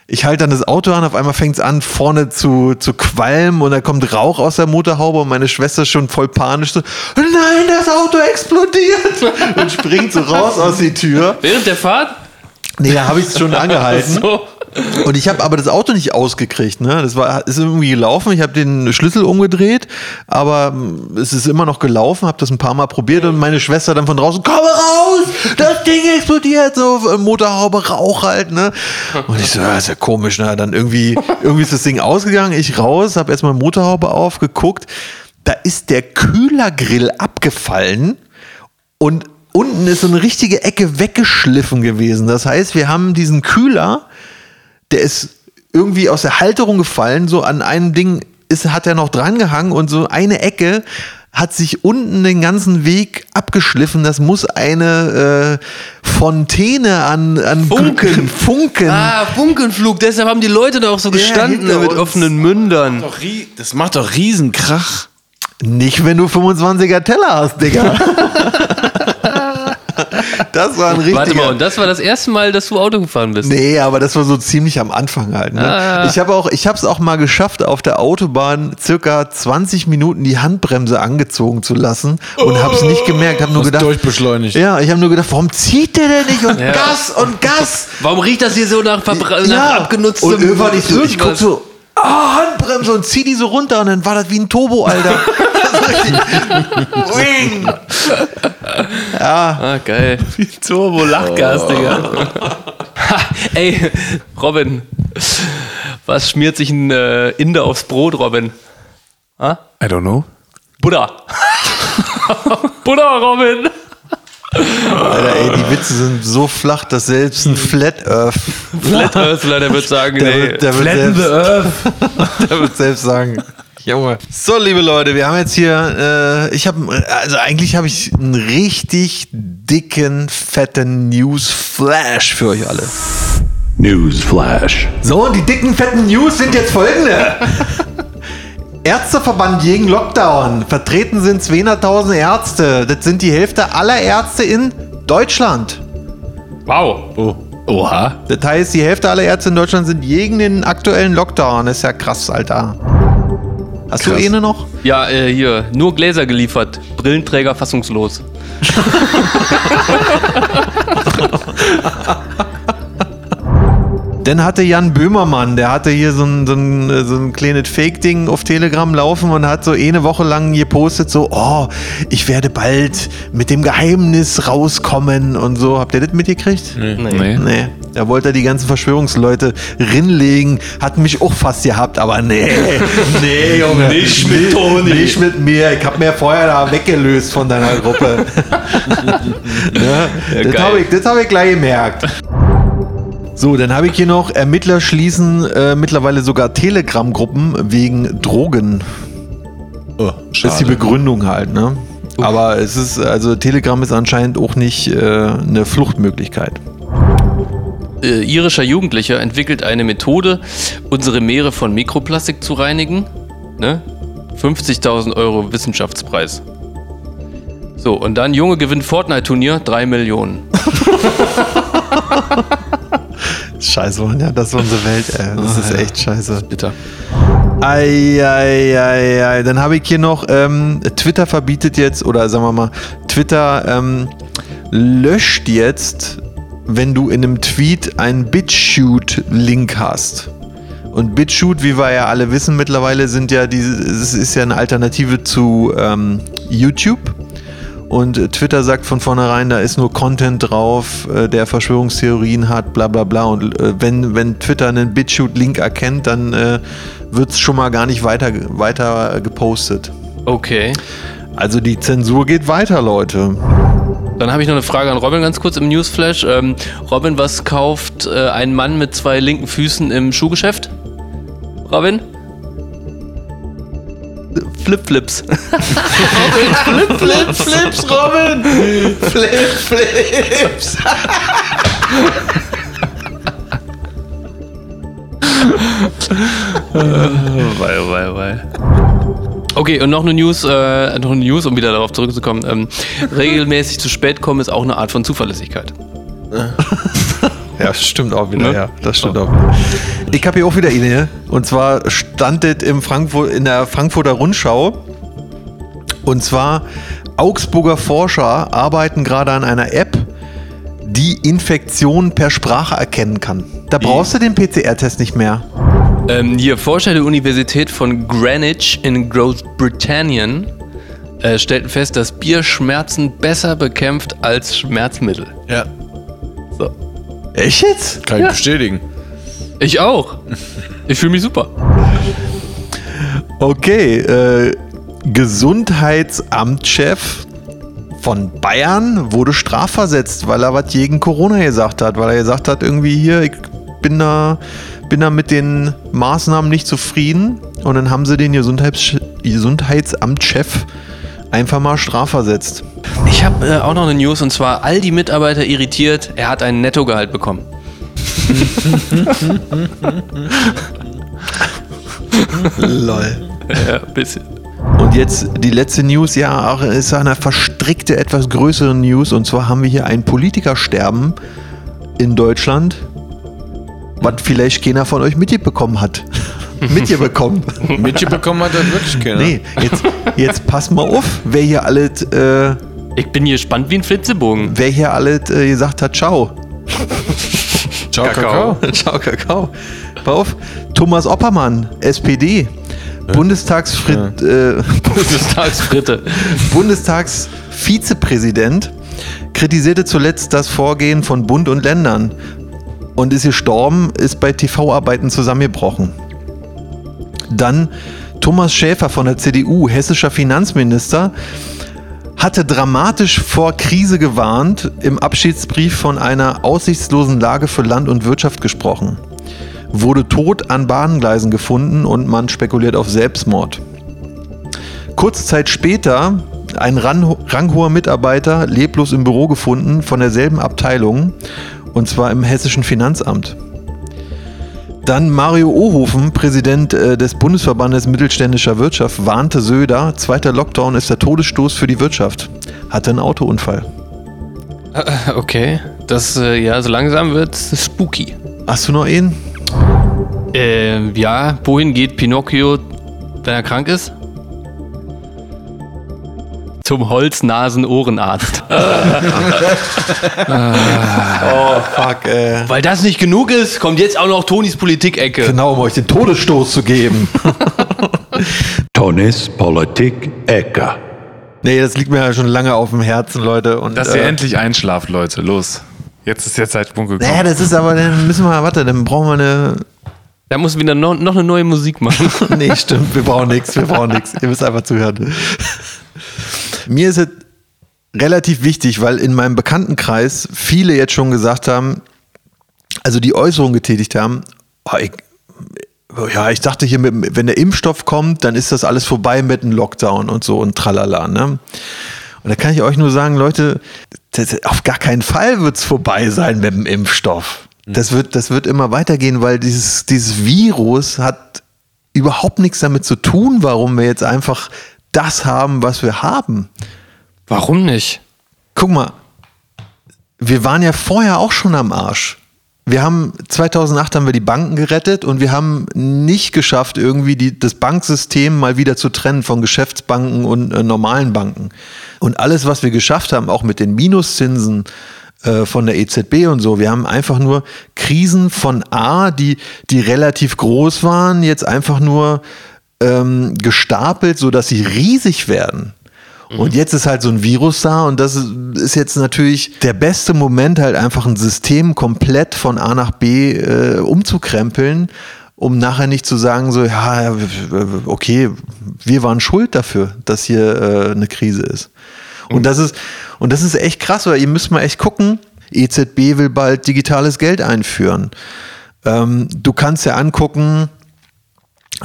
Ich halte dann das Auto an, auf einmal fängt es an, vorne zu, zu qualmen und da kommt Rauch aus der Motorhaube und meine Schwester ist schon voll panisch so, nein, das Auto explodiert [laughs] und springt so raus aus die Tür. Während der Fahrt? Nee, da habe ich es schon [laughs] angehalten. So. Und ich habe aber das Auto nicht ausgekriegt. Ne? Das war, ist irgendwie gelaufen. Ich habe den Schlüssel umgedreht, aber mm, es ist immer noch gelaufen. Habe das ein paar Mal probiert und meine Schwester dann von draußen: Komm raus! Das Ding explodiert! So äh, Motorhaube, Rauch halt. Ne? Und ich so: ja, ist ja komisch. Ne? Dann irgendwie, irgendwie ist das Ding ausgegangen. Ich raus, habe erstmal Motorhaube aufgeguckt. Da ist der Kühlergrill abgefallen und unten ist so eine richtige Ecke weggeschliffen gewesen. Das heißt, wir haben diesen Kühler, der ist irgendwie aus der Halterung gefallen, so an einem Ding ist, hat er noch dran gehangen und so eine Ecke hat sich unten den ganzen Weg abgeschliffen. Das muss eine äh, Fontäne an, an Funken. Funken. [laughs] Funken. Ah, Funkenflug, deshalb haben die Leute da auch so gestanden hinter mit offenen Mündern. Doch rie- Das macht doch Riesenkrach. Nicht, wenn du 25er Teller hast, Digga. [laughs] das war ein richtiger... Warte mal, und das war das erste Mal, dass du Auto gefahren bist. Nee, aber das war so ziemlich am Anfang halt. Ne? Ah. Ich habe auch, ich habe es auch mal geschafft, auf der Autobahn circa 20 Minuten die Handbremse angezogen zu lassen und habe es nicht gemerkt. Habe nur Hast gedacht, durchbeschleunigt. ja, ich habe nur gedacht, warum zieht der denn nicht und Ja. Gas und Gas? Warum riecht das hier so nach, Verbra nach abgenutztem und irgendwann ich so, ich guck so, ah, Handbremse und zieh die so runter und dann war das wie ein Turbo, Alter. [laughs] Wing. Ah, geil. Turbo Lachgas, Digga. Ha, ey, Robin, was schmiert sich ein äh, Inder aufs Brot, Robin? I don't know. Buddha. [laughs] Buddha, Robin. Alter, ey, die Witze sind so flach, dass selbst ein Flat Earth, Flat Earthler, der wird sagen, der, nee. wird, der, wird Flatten the selbst, Earth. [laughs] der wird selbst sagen, Junge. So, liebe Leute, wir haben jetzt hier, äh, ich habe, also eigentlich habe ich einen richtig dicken, fetten News-Flash für euch alle. Newsflash. So, und die dicken, fetten News sind jetzt folgende. Ärzteverband gegen Lockdown. Vertreten sind 200.000 Ärzte. Das sind die Hälfte aller Ärzte in Deutschland. Wow. Oha. Das heißt, die Hälfte aller Ärzte in Deutschland sind gegen den aktuellen Lockdown. Das ist ja krass, Alter. Hast du eine noch? Ja, äh, hier, nur Gläser geliefert. Brillenträger fassungslos. [laughs] [laughs] Dann hatte Jan Böhmermann, der hatte hier so ein, so ein, so ein kleines Fake-Ding auf Telegram laufen und hat so eine Woche lang gepostet, so, oh, ich werde bald mit dem Geheimnis rauskommen und so. Habt ihr das mitgekriegt? Nee. Nee, da wollte er die ganzen Verschwörungsleute rinlegen, hat mich auch fast gehabt, aber nee, [laughs] nee, Junge. Nicht mit Toni. Nicht mit mir. Ich hab mir vorher da weggelöst von deiner Gruppe. [laughs] ne? das geil. habe ich, das hab ich gleich gemerkt. So, dann habe ich hier noch, Ermittler schließen äh, mittlerweile sogar Telegram-Gruppen wegen Drogen. Oh, Das ist die Begründung halt, ne? Aber es ist, also Telegram ist anscheinend auch nicht äh, eine Fluchtmöglichkeit. Äh, irischer Jugendlicher entwickelt eine Methode, unsere Meere von Mikroplastik zu reinigen. Ne? 50.000 Euro Wissenschaftspreis. So, und dann Junge gewinnt Fortnite-Turnier, 3 Millionen. [laughs] [laughs] Scheiße, Mann, ja, das ist unsere Welt, ey. Das ist echt scheiße. Bitter. Ei, ei, ei, ei. Dann habe ich hier noch, ähm, Twitter verbietet jetzt, oder sagen wir mal, Twitter ähm, löscht jetzt, wenn du in einem Tweet einen BitShoot-Link hast. Und BitShoot, wie wir ja alle wissen mittlerweile, sind ja diese, es ist ja eine Alternative zu ähm, YouTube. Und äh, Twitter sagt von vornherein, da ist nur Content drauf, äh, der Verschwörungstheorien hat, bla bla bla. Und äh, wenn, wenn Twitter einen BitShoot-Link erkennt, dann äh, wird es schon mal gar nicht weiter, weiter gepostet. Okay. Also die Zensur geht weiter, Leute. Dann habe ich noch eine Frage an Robin ganz kurz im Newsflash. Ähm, Robin, was kauft äh, ein Mann mit zwei linken Füßen im Schuhgeschäft? Robin? Flipflips. [laughs] Flip, Flips, Robin! Flip, Flips! weil, [laughs] weil, weil. Okay, und noch eine News, äh, noch eine News, um wieder darauf zurückzukommen. Ähm, regelmäßig zu spät kommen ist auch eine Art von Zuverlässigkeit. [laughs] Ja, stimmt auch wieder, Ne? ja. Das stimmt auch wieder. Ich habe hier auch wieder eine. Und zwar stand das im Frankfurt, in der Frankfurter Rundschau. Und zwar, Augsburger Forscher arbeiten gerade an einer App, die Infektionen per Sprache erkennen kann. Da brauchst du den PCR-Test nicht mehr. Ähm, hier, Forscher der Universität von Greenwich in Großbritannien äh, stellten fest, dass Bier Schmerzen besser bekämpft als Schmerzmittel. Ja, So. Echt jetzt? kann ich bestätigen. Ich auch. Ich fühle mich super. Okay, äh, Gesundheitsamtschef von Bayern wurde strafversetzt, weil er was gegen Corona gesagt hat, weil er gesagt hat, irgendwie hier, ich bin da, bin da mit den Maßnahmen nicht zufrieden und dann haben sie den Gesundheits Gesundheitsamtschef einfach mal strafversetzt. Ich habe äh, auch noch eine News und zwar all die Mitarbeiter irritiert, er hat ein Nettogehalt bekommen. Lol. Ja, ein bisschen. Und jetzt die letzte News, ja, auch ist eine verstrickte, etwas größere News. Und zwar haben wir hier ein Politikersterben in Deutschland, was vielleicht keiner von euch mitbekommen hat. Mitbekommen. [laughs] Mitbekommen hat das wirklich keiner. nee, jetzt, jetzt pass mal auf, wer hier alles, äh, Ich bin hier gespannt wie ein Flitzebogen. wer hier alles äh, gesagt hat, ciao. [laughs] Ciao, Kakao. [laughs] Ciao, Kakao. Pass auf. Thomas Oppermann, SPD. Bundestagsfritt, äh, Bundestagsfritte. Bundestagsvizepräsident kritisierte zuletzt das Vorgehen von Bund und Ländern und ist gestorben, ist bei TV-Arbeiten zusammengebrochen. Dann Thomas Schäfer von der CDU, hessischer Finanzminister, hatte dramatisch vor Krise gewarnt, im Abschiedsbrief von einer aussichtslosen Lage für Land und Wirtschaft gesprochen. Wurde tot an Bahngleisen gefunden und man spekuliert auf Selbstmord. Kurze Zeit später ein ran- ranghoher Mitarbeiter leblos im Büro gefunden von derselben Abteilung und zwar im hessischen Finanzamt. Dann Mario Ohofen, Präsident äh, des Bundesverbandes mittelständischer Wirtschaft, warnte Söder, zweiter Lockdown ist der Todesstoß für die Wirtschaft. Hatte einen Autounfall. Okay, das, äh, ja, so langsam wird spooky. Hast du noch einen? Ähm, ja, wohin geht Pinocchio, wenn er krank ist? Zum Holznasen-Ohrenarzt. [laughs] Oh, fuck, äh. Weil das nicht genug ist, kommt jetzt auch noch Tonis Politik-Ecke. Genau, um euch den Todesstoß zu geben. [laughs] Tonys Politik Ecke. nee, das liegt mir ja schon lange auf dem Herzen, Leute. Und, Dass ihr äh, endlich einschlaft, Leute. Los. Jetzt ist der Zeitpunkt gekommen. Naja, das ist aber, dann müssen wir, warte, dann brauchen wir eine. Da muss wieder noch, noch eine neue Musik machen. [laughs] Nee, stimmt, wir brauchen nichts, wir brauchen nichts. Ihr müsst einfach zuhören. Mir ist es relativ wichtig, weil in meinem Bekanntenkreis viele jetzt schon gesagt haben, also die Äußerung getätigt haben, oh, ich, ja, ich dachte hier, mit, wenn der Impfstoff kommt, dann ist das alles vorbei mit dem Lockdown und so und tralala. Ne? Und da kann ich euch nur sagen, Leute, das, auf gar keinen Fall wird es vorbei sein mit dem Impfstoff. Das wird, das wird immer weitergehen, weil dieses, dieses Virus hat überhaupt nichts damit zu tun, warum wir jetzt einfach das haben, was wir haben. Warum nicht? Guck mal, wir waren ja vorher auch schon am Arsch. Wir haben 2008 haben wir die Banken gerettet und wir haben nicht geschafft, irgendwie die, das Banksystem mal wieder zu trennen von Geschäftsbanken und äh, normalen Banken. Und alles, was wir geschafft haben, auch mit den Minuszinsen äh, von der EZB und so, wir haben einfach nur Krisen von A, die, die relativ groß waren, jetzt einfach nur ähm, gestapelt, sodass sie riesig werden. Und jetzt ist halt so ein Virus da und das ist- jetzt natürlich der beste Moment, halt einfach ein System komplett von A nach B äh, umzukrempeln, um nachher nicht zu sagen, so, ja, okay, wir waren schuld dafür, dass hier äh, eine Krise ist. Und das ist, und das ist echt krass, weil ihr müsst mal echt gucken, EZB will bald digitales Geld einführen. Ähm, du kannst ja angucken,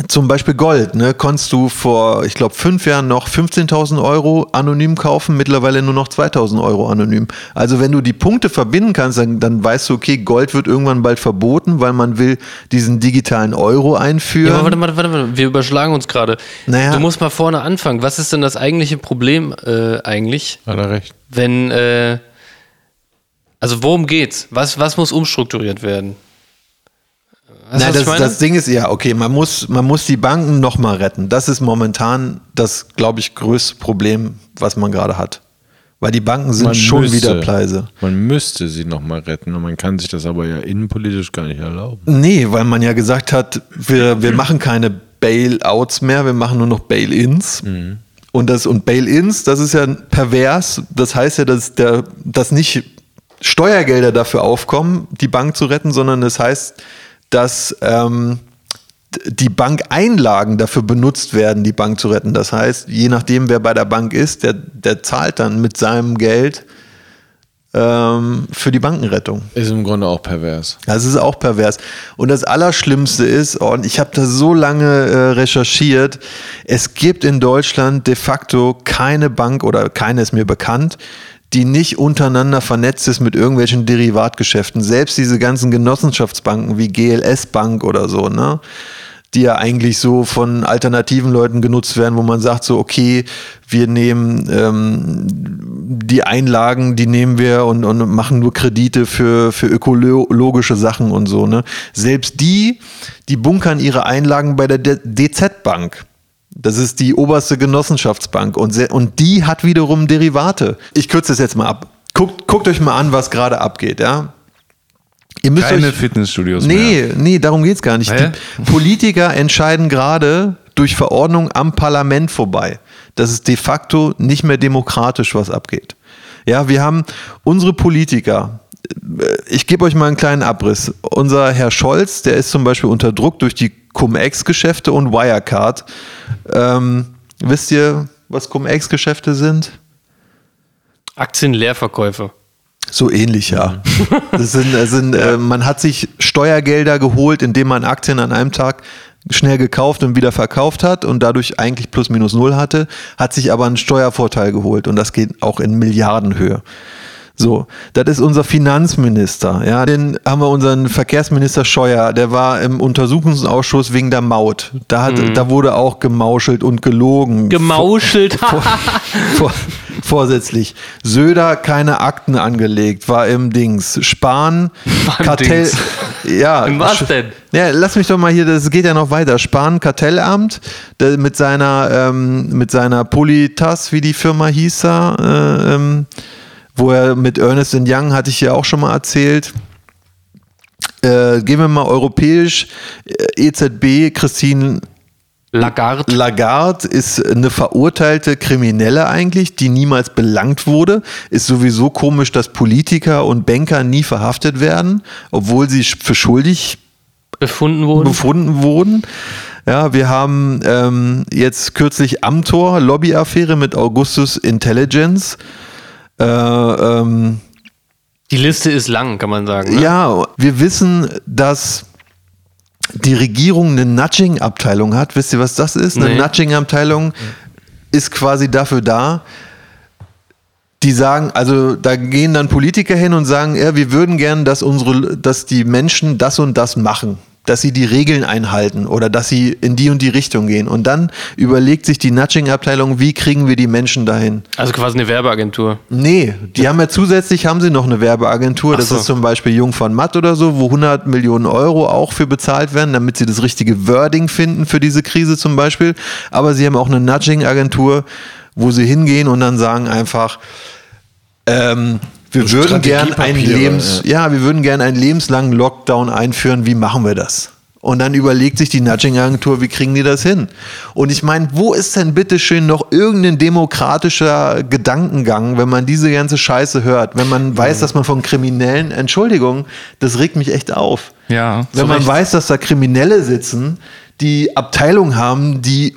zum Beispiel Gold, ne, konntest du vor, ich glaube, fünf Jahren noch 15.000 Euro anonym kaufen, mittlerweile nur noch 2.000 Euro anonym. Also wenn du die Punkte verbinden kannst, dann, dann weißt du, okay, Gold wird irgendwann bald verboten, weil man will diesen digitalen Euro einführen. Ja, warte, warte, warte, warte, wir überschlagen uns gerade. Naja. Du musst mal vorne anfangen. Was ist denn das eigentliche Problem äh, eigentlich, Hat er recht. wenn, äh, also worum geht's? Was, was muss umstrukturiert werden? Weißt Nein, das, das Ding ist ja, okay, man muss, man muss die Banken nochmal retten. Das ist momentan das, glaube ich, größte Problem, was man gerade hat. Weil die Banken sind schon wieder pleise. Man müsste sie nochmal retten und man kann sich das aber ja innenpolitisch gar nicht erlauben. Nee, weil man ja gesagt hat, wir, wir machen keine Bailouts mehr, wir machen nur noch Bail-ins. Und, das, und Bail-ins, das ist ja pervers. Das heißt ja, dass, der, dass nicht Steuergelder dafür aufkommen, die Bank zu retten, sondern das heißt, dass ähm, die Bankeinlagen dafür benutzt werden, die Bank zu retten. Das heißt, je nachdem, wer bei der Bank ist, der, der zahlt dann mit seinem Geld ähm, für die Bankenrettung. Ist im Grunde auch pervers. Das ist auch pervers. Und das Allerschlimmste ist, oh, und ich habe da so lange äh, recherchiert, es gibt in Deutschland de facto keine Bank oder keine ist mir bekannt, die nicht untereinander vernetzt ist mit irgendwelchen Derivatgeschäften. Selbst diese ganzen Genossenschaftsbanken wie GLS Bank oder so, ne? die ja eigentlich so von alternativen Leuten genutzt werden, wo man sagt so, okay, wir nehmen ähm, die Einlagen, die nehmen wir und, und machen nur Kredite für, für ökologische Sachen und so. Ne? Selbst die, die bunkern ihre Einlagen bei der D- DZ Bank. Das ist die oberste Genossenschaftsbank und, und die hat wiederum Derivate. Ich kürze das jetzt mal ab. Guckt, guckt euch mal an, was gerade abgeht. Ja? Ihr müsst Keine euch, Fitnessstudios mehr. Nee, nee, darum geht's gar nicht. Die Politiker entscheiden gerade durch Verordnung am Parlament vorbei. Das ist de facto nicht mehr demokratisch, was abgeht. Ja, wir haben unsere Politiker. äh, Ich gebe euch mal einen kleinen Abriss. Unser Herr Scholz, der ist zum Beispiel unter Druck durch die Cum-Ex-Geschäfte und Wirecard. Ähm, wisst ihr, was Cum-Ex-Geschäfte sind? Aktienleerverkäufe. So ähnlich, ja. Das sind, das sind, [laughs] Äh, man hat sich Steuergelder geholt, indem man Aktien an einem Tag schnell gekauft und wieder verkauft hat und dadurch eigentlich plus minus null hatte, hat sich aber einen Steuervorteil geholt und das geht auch in Milliardenhöhe. So, das ist unser Finanzminister. Ja, den haben wir unseren Verkehrsminister Scheuer, der war im Untersuchungsausschuss wegen der Maut. Da, hat, da wurde auch gemauschelt und gelogen. Gemauschelt. [laughs] Vor, vorsätzlich. Söder keine Akten angelegt, war im Dings. Spahn, War Kartell. Dings. Ja. Was denn? Ja, lass mich doch mal hier, das geht ja noch weiter. Spahn, Kartellamt, der, mit seiner, ähm, mit seiner Politas, wie die Firma hieß da, äh, ähm, wo er mit Ernest Young, hatte ich ja auch schon mal erzählt. Äh, gehen wir mal europäisch. Äh, EZB, Christine Lagarde. Lagarde ist eine verurteilte Kriminelle eigentlich, die niemals belangt wurde. Ist sowieso komisch, dass Politiker und Banker nie verhaftet werden, obwohl sie für schuldig befunden wurden. befunden wurden. Ja, wir haben ähm, jetzt kürzlich Amtor, Lobbyaffäre mit Augustus Intelligence. Äh, ähm, Die Liste ist lang, kann man sagen. Ne? ja, wir wissen, dass die Regierung eine Nudging-Abteilung hat. Wisst ihr, was das ist? Eine Nee. Nudging-Abteilung ist quasi dafür da, die sagen, also da gehen dann Politiker hin und sagen, ja, wir würden gern, dass unsere, dass die Menschen das und das machen, dass sie die Regeln einhalten oder dass sie in die und die Richtung gehen. Und dann überlegt sich die Nudging-Abteilung, wie kriegen wir die Menschen dahin? Also quasi eine Werbeagentur. Nee, die haben ja zusätzlich haben sie noch eine Werbeagentur. Das so. ist zum Beispiel Jung von Matt oder so, wo 100 Millionen Euro auch für bezahlt werden, damit sie das richtige Wording finden für diese Krise zum Beispiel. Aber sie haben auch eine Nudging-Agentur, wo sie hingehen und dann sagen einfach, ähm, wir So würden gern einen Strategiepapiere, Lebens, ja. wir würden gern einen lebenslangen Lockdown einführen. Wie machen wir das? Und dann überlegt sich die Nudging-Agentur, wie kriegen die das hin? Und ich meine, wo ist denn bitte schön noch irgendein demokratischer Gedankengang, wenn man diese ganze Scheiße hört? Wenn man weiß, dass man von Kriminellen, Entschuldigung, das regt mich echt auf. Ja, Wenn man Recht. weiß, dass da Kriminelle sitzen, die Abteilung haben, die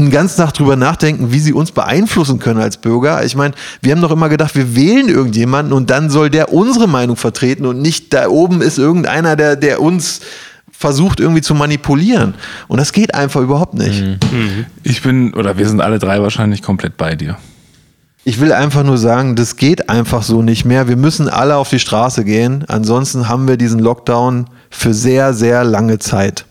einen ganzen Tag drüber nachdenken, wie sie uns beeinflussen können als Bürger. Ich meine, wir haben doch immer gedacht, wir wählen irgendjemanden und dann soll der unsere Meinung vertreten und nicht da oben ist irgendeiner, der, der uns versucht irgendwie zu manipulieren. Und das geht einfach überhaupt nicht. Ich bin, oder wir sind alle drei wahrscheinlich komplett bei dir. Ich will einfach nur sagen, das geht einfach so nicht mehr. Wir müssen alle auf die Straße gehen. Ansonsten haben wir diesen Lockdown für sehr, sehr lange Zeit.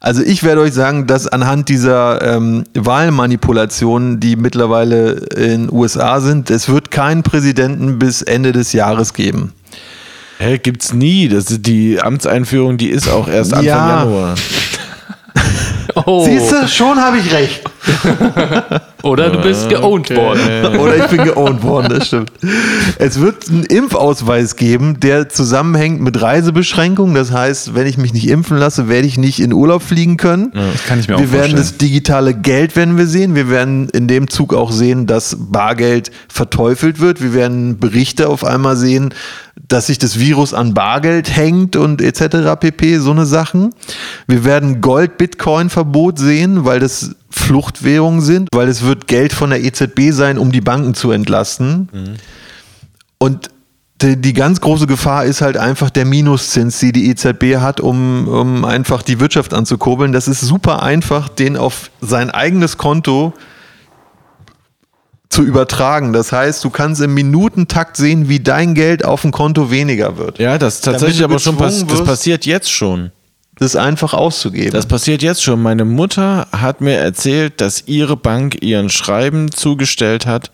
Also ich werde euch sagen, dass anhand dieser ähm, Wahlmanipulationen, die mittlerweile in USA sind, es wird keinen Präsidenten bis Ende des Jahres geben. Hä, gibt's nie. Das ist die Amtseinführung, die ist auch erst Anfang Ja. Januar. [laughs] Oh. Siehst du, schon habe ich recht. [laughs] Oder du bist geowned worden. Oder ich bin geowned worden, das stimmt. Es wird einen Impfausweis geben, der zusammenhängt mit Reisebeschränkungen. Das heißt, wenn ich mich nicht impfen lasse, werde ich nicht in Urlaub fliegen können. Das kann ich mir auch wir werden vorstellen. das digitale Geld werden wir sehen. Wir werden in dem Zug auch sehen, dass Bargeld verteufelt wird. Wir werden Berichte auf einmal sehen, dass sich das Virus an Bargeld hängt und etc. pp. So eine Sachen. Wir werden Gold-Bitcoin-Verbot sehen, weil das Fluchtwährungen sind, weil es wird Geld von der EZB sein, um die Banken zu entlasten. Und die, die ganz große Gefahr ist halt einfach der Minuszins, die die EZB hat, um, um einfach die Wirtschaft anzukurbeln. Das ist super einfach, den auf sein eigenes Konto zu übertragen. Das heißt, du kannst im Minutentakt sehen, wie dein Geld auf dem Konto weniger wird. Ja, das ist tatsächlich aber schon pass gezwungen das wirst- passiert jetzt schon. Das einfach auszugeben. Das passiert jetzt schon. Meine Mutter hat mir erzählt, dass ihre Bank ihren Schreiben zugestellt hat,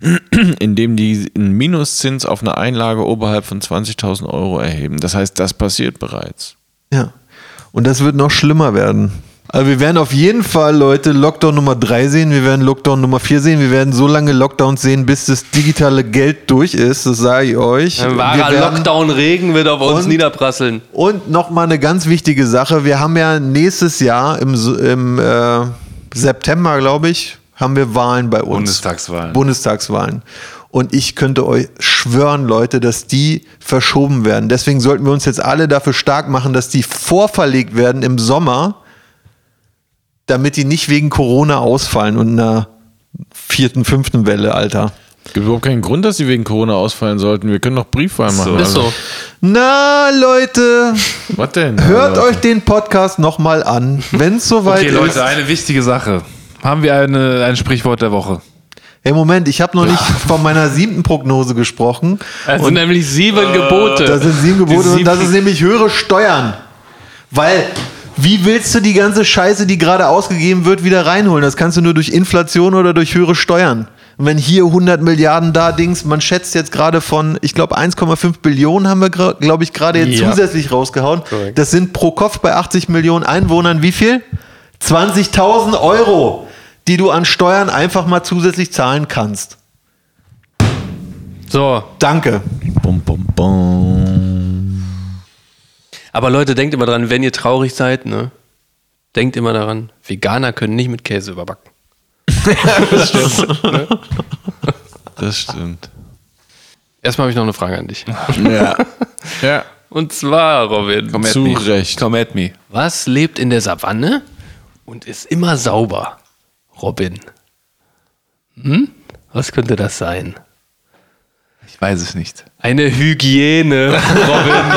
[clears throat] in dem die einen Minuszins auf eine Einlage oberhalb von 20.000 Euro erheben. Das heißt, das passiert bereits. ja. Und das wird noch schlimmer werden. Also wir werden auf jeden Fall, Leute, Lockdown Nummer 3 sehen. Wir werden Lockdown Nummer 4 sehen. Wir werden so lange Lockdowns sehen, bis das digitale Geld durch ist. Das sage ich euch. Ein Wir wahrer werden- Lockdown-Regen wird auf uns Und- niederprasseln. Und nochmal eine ganz wichtige Sache. Wir haben ja nächstes Jahr im, im äh, September, glaube ich, haben wir Wahlen bei uns. Bundestagswahlen. Bundestagswahlen. Und ich könnte euch schwören, Leute, dass die verschoben werden. Deswegen sollten wir uns jetzt alle dafür stark machen, dass die vorverlegt werden im Sommer, damit die nicht wegen Corona ausfallen und einer vierten, fünften Welle, Alter. Gibt überhaupt keinen Grund, dass sie wegen Corona ausfallen sollten. Wir können doch Briefwahl machen. Ist so. Na, Leute, Was denn? hört Also, euch den Podcast nochmal an, wenn es [laughs] soweit Okay, ist. Leute, eine wichtige Sache. Haben wir eine, ein Sprichwort der Woche? Hey, Moment, ich habe noch nicht von meiner siebten Prognose gesprochen. Das sind nämlich sieben Gebote. Das sind sieben Gebote Die und das sieben- ist nämlich höhere Steuern. Weil, wie willst du die ganze Scheiße, die gerade ausgegeben wird, wieder reinholen? Das kannst du nur durch Inflation oder durch höhere Steuern. Und wenn hier 100 Milliarden da Dings, man schätzt jetzt gerade von, ich glaube 1,5 Billionen haben wir, glaube ich, gerade jetzt Ja. zusätzlich rausgehauen. Korrekt. Das sind pro Kopf bei 80 Millionen Einwohnern wie viel? 20.000 Euro, die du an Steuern einfach mal zusätzlich zahlen kannst. So, Danke. Bum, bum, bum. Aber Leute, denkt immer dran, wenn ihr traurig seid, ne? Denkt immer daran, Veganer können nicht mit Käse überbacken. [laughs] [laughs] Das stimmt. Erstmal habe ich noch eine Frage an dich. Ja. [laughs] ja. Und zwar, Robin, Come at Zu me. Recht. Come at me. was lebt in der Savanne und ist immer sauber? Robin. Hm? Was könnte das sein? Ich weiß es nicht. Eine Hygiene, Robin.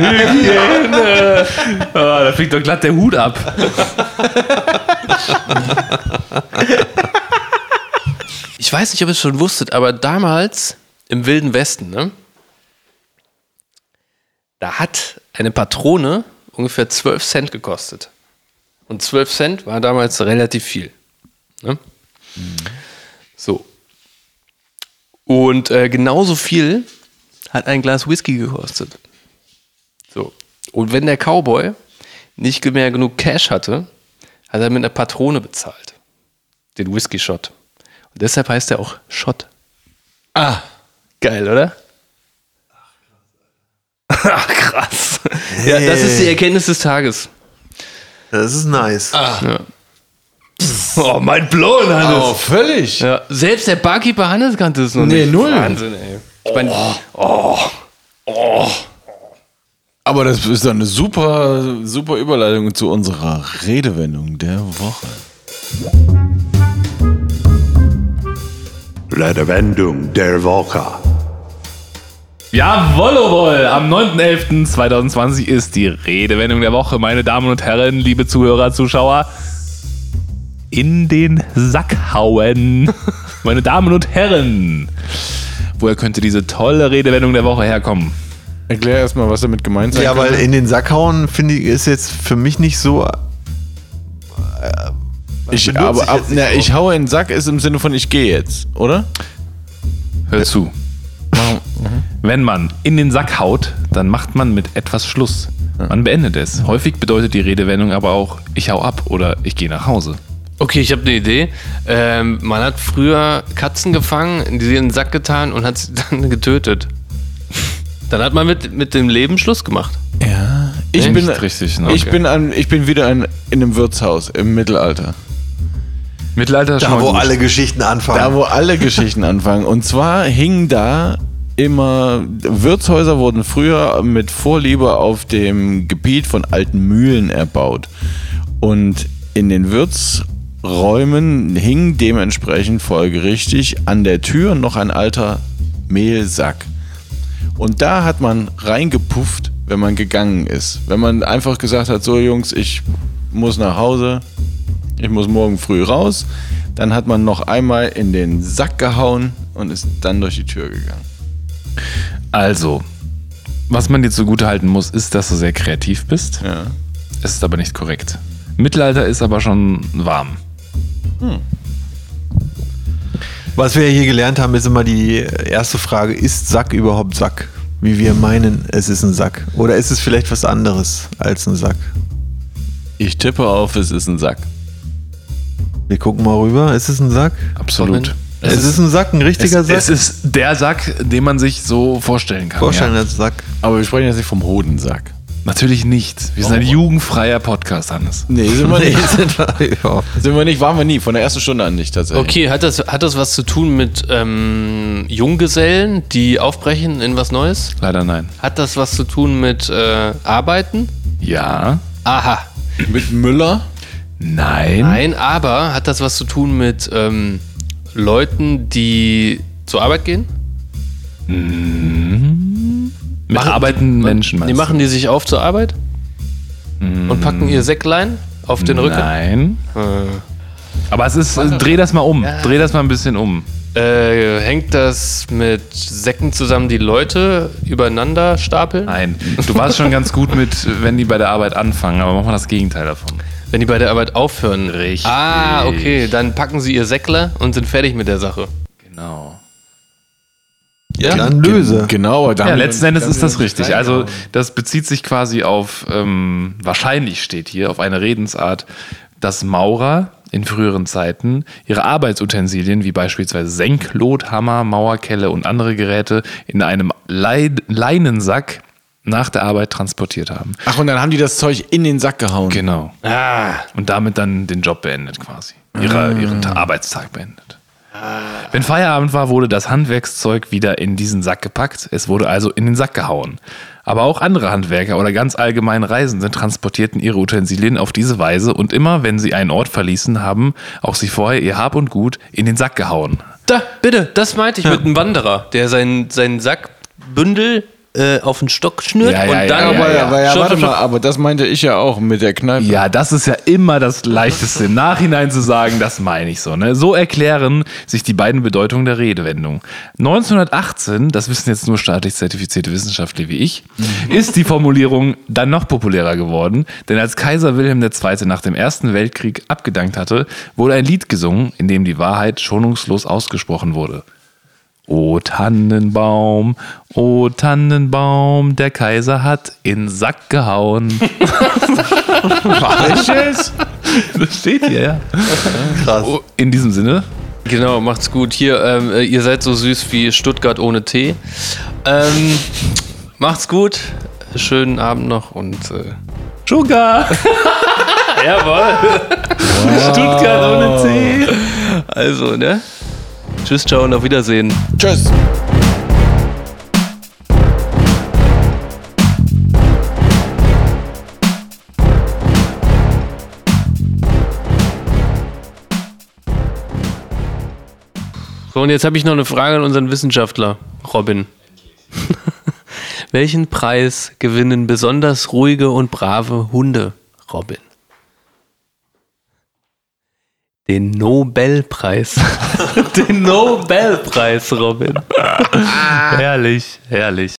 [laughs] Hygiene. Oh, da fliegt doch glatt der Hut ab. Ich weiß nicht, ob ihr es schon wusstet, aber damals im Wilden Westen, ne? Da hat eine Patrone ungefähr 12 Cent gekostet. Und 12 Cent war damals relativ viel. Ne? So. Und äh, genauso viel hat ein Glas Whisky gekostet. So. Und wenn der Cowboy nicht mehr genug Cash hatte, hat er mit einer Patrone bezahlt. Den Whisky-Shot. Und deshalb heißt er auch Shot. Ah. Geil, oder? Ach, krass. Ja, das ist die Erkenntnis des Tages. Das ist nice. [laughs] Oh, mein blown, Hannes. Oh, völlig. Ja, selbst der Barkeeper Hannes kannte es noch Nee, nicht. null. Wahnsinn, ey. Ich mein, Aber das ist doch eine super, super Überleitung zu unserer Redewendung der Woche. Redewendung der Woche. Jawohl, am 9.11.2020 ist die Redewendung der Woche, meine Damen und Herren, liebe Zuhörer, Zuschauer. In den Sack hauen. [laughs] meine Damen und Herren. Woher könnte diese tolle Redewendung der Woche herkommen? Erklär erstmal, was damit gemeint sein Ja, weil in den Sack hauen, finde ich, ist jetzt für mich nicht so. äh, ich, aber ich ab, na, so. ich haue in den Sack ist im Sinne von ich gehe jetzt, oder? Hör zu. Wenn man in den Sack haut, dann macht man mit etwas Schluss. Man beendet es. Häufig bedeutet die Redewendung aber auch, ich hau ab oder ich gehe nach Hause. Okay, ich habe eine Idee. Ähm, man hat früher Katzen gefangen, die sie in den Sack getan und hat sie [laughs] dann getötet. Dann hat man mit, mit dem Leben Schluss gemacht. Ja. Ich bin richtig, ne? Ich Okay. bin an, ich bin wieder an, in einem Wirtshaus im Mittelalter. Mittelalter ist schon Da, mal wo gut. alle Geschichten anfangen. Da, wo alle [laughs] Geschichten anfangen. Und zwar hingen da immer, Wirtshäuser wurden früher mit Vorliebe auf dem Gebiet von alten Mühlen erbaut. Und in den Wirtsräumen hing dementsprechend folgerichtig an der Tür noch ein alter Mehlsack. Und da hat man reingepufft, wenn man gegangen ist. Wenn man einfach gesagt hat, so Jungs, ich muss nach Hause, ich muss morgen früh raus, dann hat man noch einmal in den Sack gehauen und ist dann durch die Tür gegangen. Also, was man dir zugute halten muss, ist, dass du sehr kreativ bist. Ja. Es ist aber nicht korrekt. Mittelalter ist aber schon warm. Was wir hier gelernt haben, ist immer die erste Frage: Ist Sack überhaupt Sack? Wie wir meinen, es ist ein Sack. Oder ist es vielleicht was anderes als ein Sack? Ich tippe auf, es ist ein Sack. Wir gucken mal rüber. Ist es ein Sack? Absolut. Es, ist ein Sack, ein richtiger Es, Sack. es ist der Sack, den man sich so vorstellen kann. Vorstellen Ja. als Sack. Aber wir sprechen jetzt nicht vom Hodensack. Natürlich nicht. Wir sind ein jugendfreier Podcast, Hannes. Nee, sind wir [laughs] Nee, nicht. sind wir, ja. sind wir nicht, waren wir nie. Von der ersten Stunde an nicht tatsächlich. Okay, hat das, hat das was zu tun mit ähm, Junggesellen, die aufbrechen in was Neues? Leider nein. Hat das was zu tun mit äh, Arbeiten? Ja. Aha. Mit Müller? Nein. Nein, aber hat das was zu tun mit ähm, Leuten, die zur Arbeit gehen? Mit arbeitenden Menschen Die machen die sich auf zur Arbeit und packen ihr Säcklein auf den? Rücken? Nein. Äh, Aber es ist, äh, dreh das mal um. Dreh das mal ein bisschen um. Äh, hängt das mit Säcken zusammen, die Leute übereinander stapeln? Nein. Du warst schon ganz gut mit, wenn die bei der Arbeit anfangen, aber mach mal das Gegenteil davon. Wenn die bei der Arbeit aufhören. Richtig. Ah, okay. Dann packen sie ihr Säckler und sind fertig mit der Sache. Genau. Ja, dann löse. Genau. da Ja, letzten Endes ist das richtig. Also reingehauen. das bezieht sich quasi auf, ähm, wahrscheinlich steht hier, auf eine Redensart, dass Maurer in früheren Zeiten ihre Arbeitsutensilien, wie beispielsweise Senklot, Hammer, Mauerkelle und andere Geräte, in einem Leid Leinensack nach der Arbeit transportiert haben. Ach, und dann haben die das Zeug in den Sack gehauen. Genau. Ah, Und damit dann den Job beendet quasi. Ihre, Ihren Ta- Arbeitstag beendet. Wenn Feierabend war, wurde das Handwerkszeug wieder in diesen Sack gepackt. Es wurde also in den Sack gehauen. Aber auch andere Handwerker oder ganz allgemein Reisende transportierten ihre Utensilien auf diese Weise und immer, wenn sie einen Ort verließen, haben auch sie vorher ihr Hab und Gut in den Sack gehauen. da, bitte, das meinte ich mit einem Wanderer, der seinen, seinen Sackbündel äh, auf den Stock schnürt Ja, ja, und ja, dann. Aber, ja, aber ja, Stopp, warte mal, aber das meinte ich ja auch mit der Kneipe. Ja, das ist ja immer das Leichteste, im Nachhinein zu sagen, das meine ich so. Ne? So erklären sich die beiden Bedeutungen der Redewendung. 1918, das wissen jetzt nur staatlich zertifizierte Wissenschaftler wie ich, ist die Formulierung dann noch populärer geworden, denn als Kaiser Wilhelm II. nach dem Ersten Weltkrieg abgedankt hatte, wurde ein Lied gesungen, in dem die Wahrheit schonungslos ausgesprochen wurde. O Tannenbaum, o Tannenbaum, der Kaiser hat in Sack gehauen. [laughs] Das steht hier, ja. Krass. Oh, in diesem Sinne. Genau, macht's gut. Hier, ähm, äh, ihr seid so süß wie Stuttgart ohne Tee. Ähm, macht's gut. Schönen Abend noch und. Äh, Sugar! [laughs] Jawohl. Stuttgart ohne C. Also, ne? Tschüss, ciao und auf Wiedersehen. Tschüss. So, und jetzt habe ich noch eine Frage an unseren Wissenschaftler, Robin. [laughs] Welchen Preis gewinnen besonders ruhige und brave Hunde, Robin? Den Nobelpreis. [laughs] Den Nobelpreis, Robin. [laughs] Herrlich, herrlich.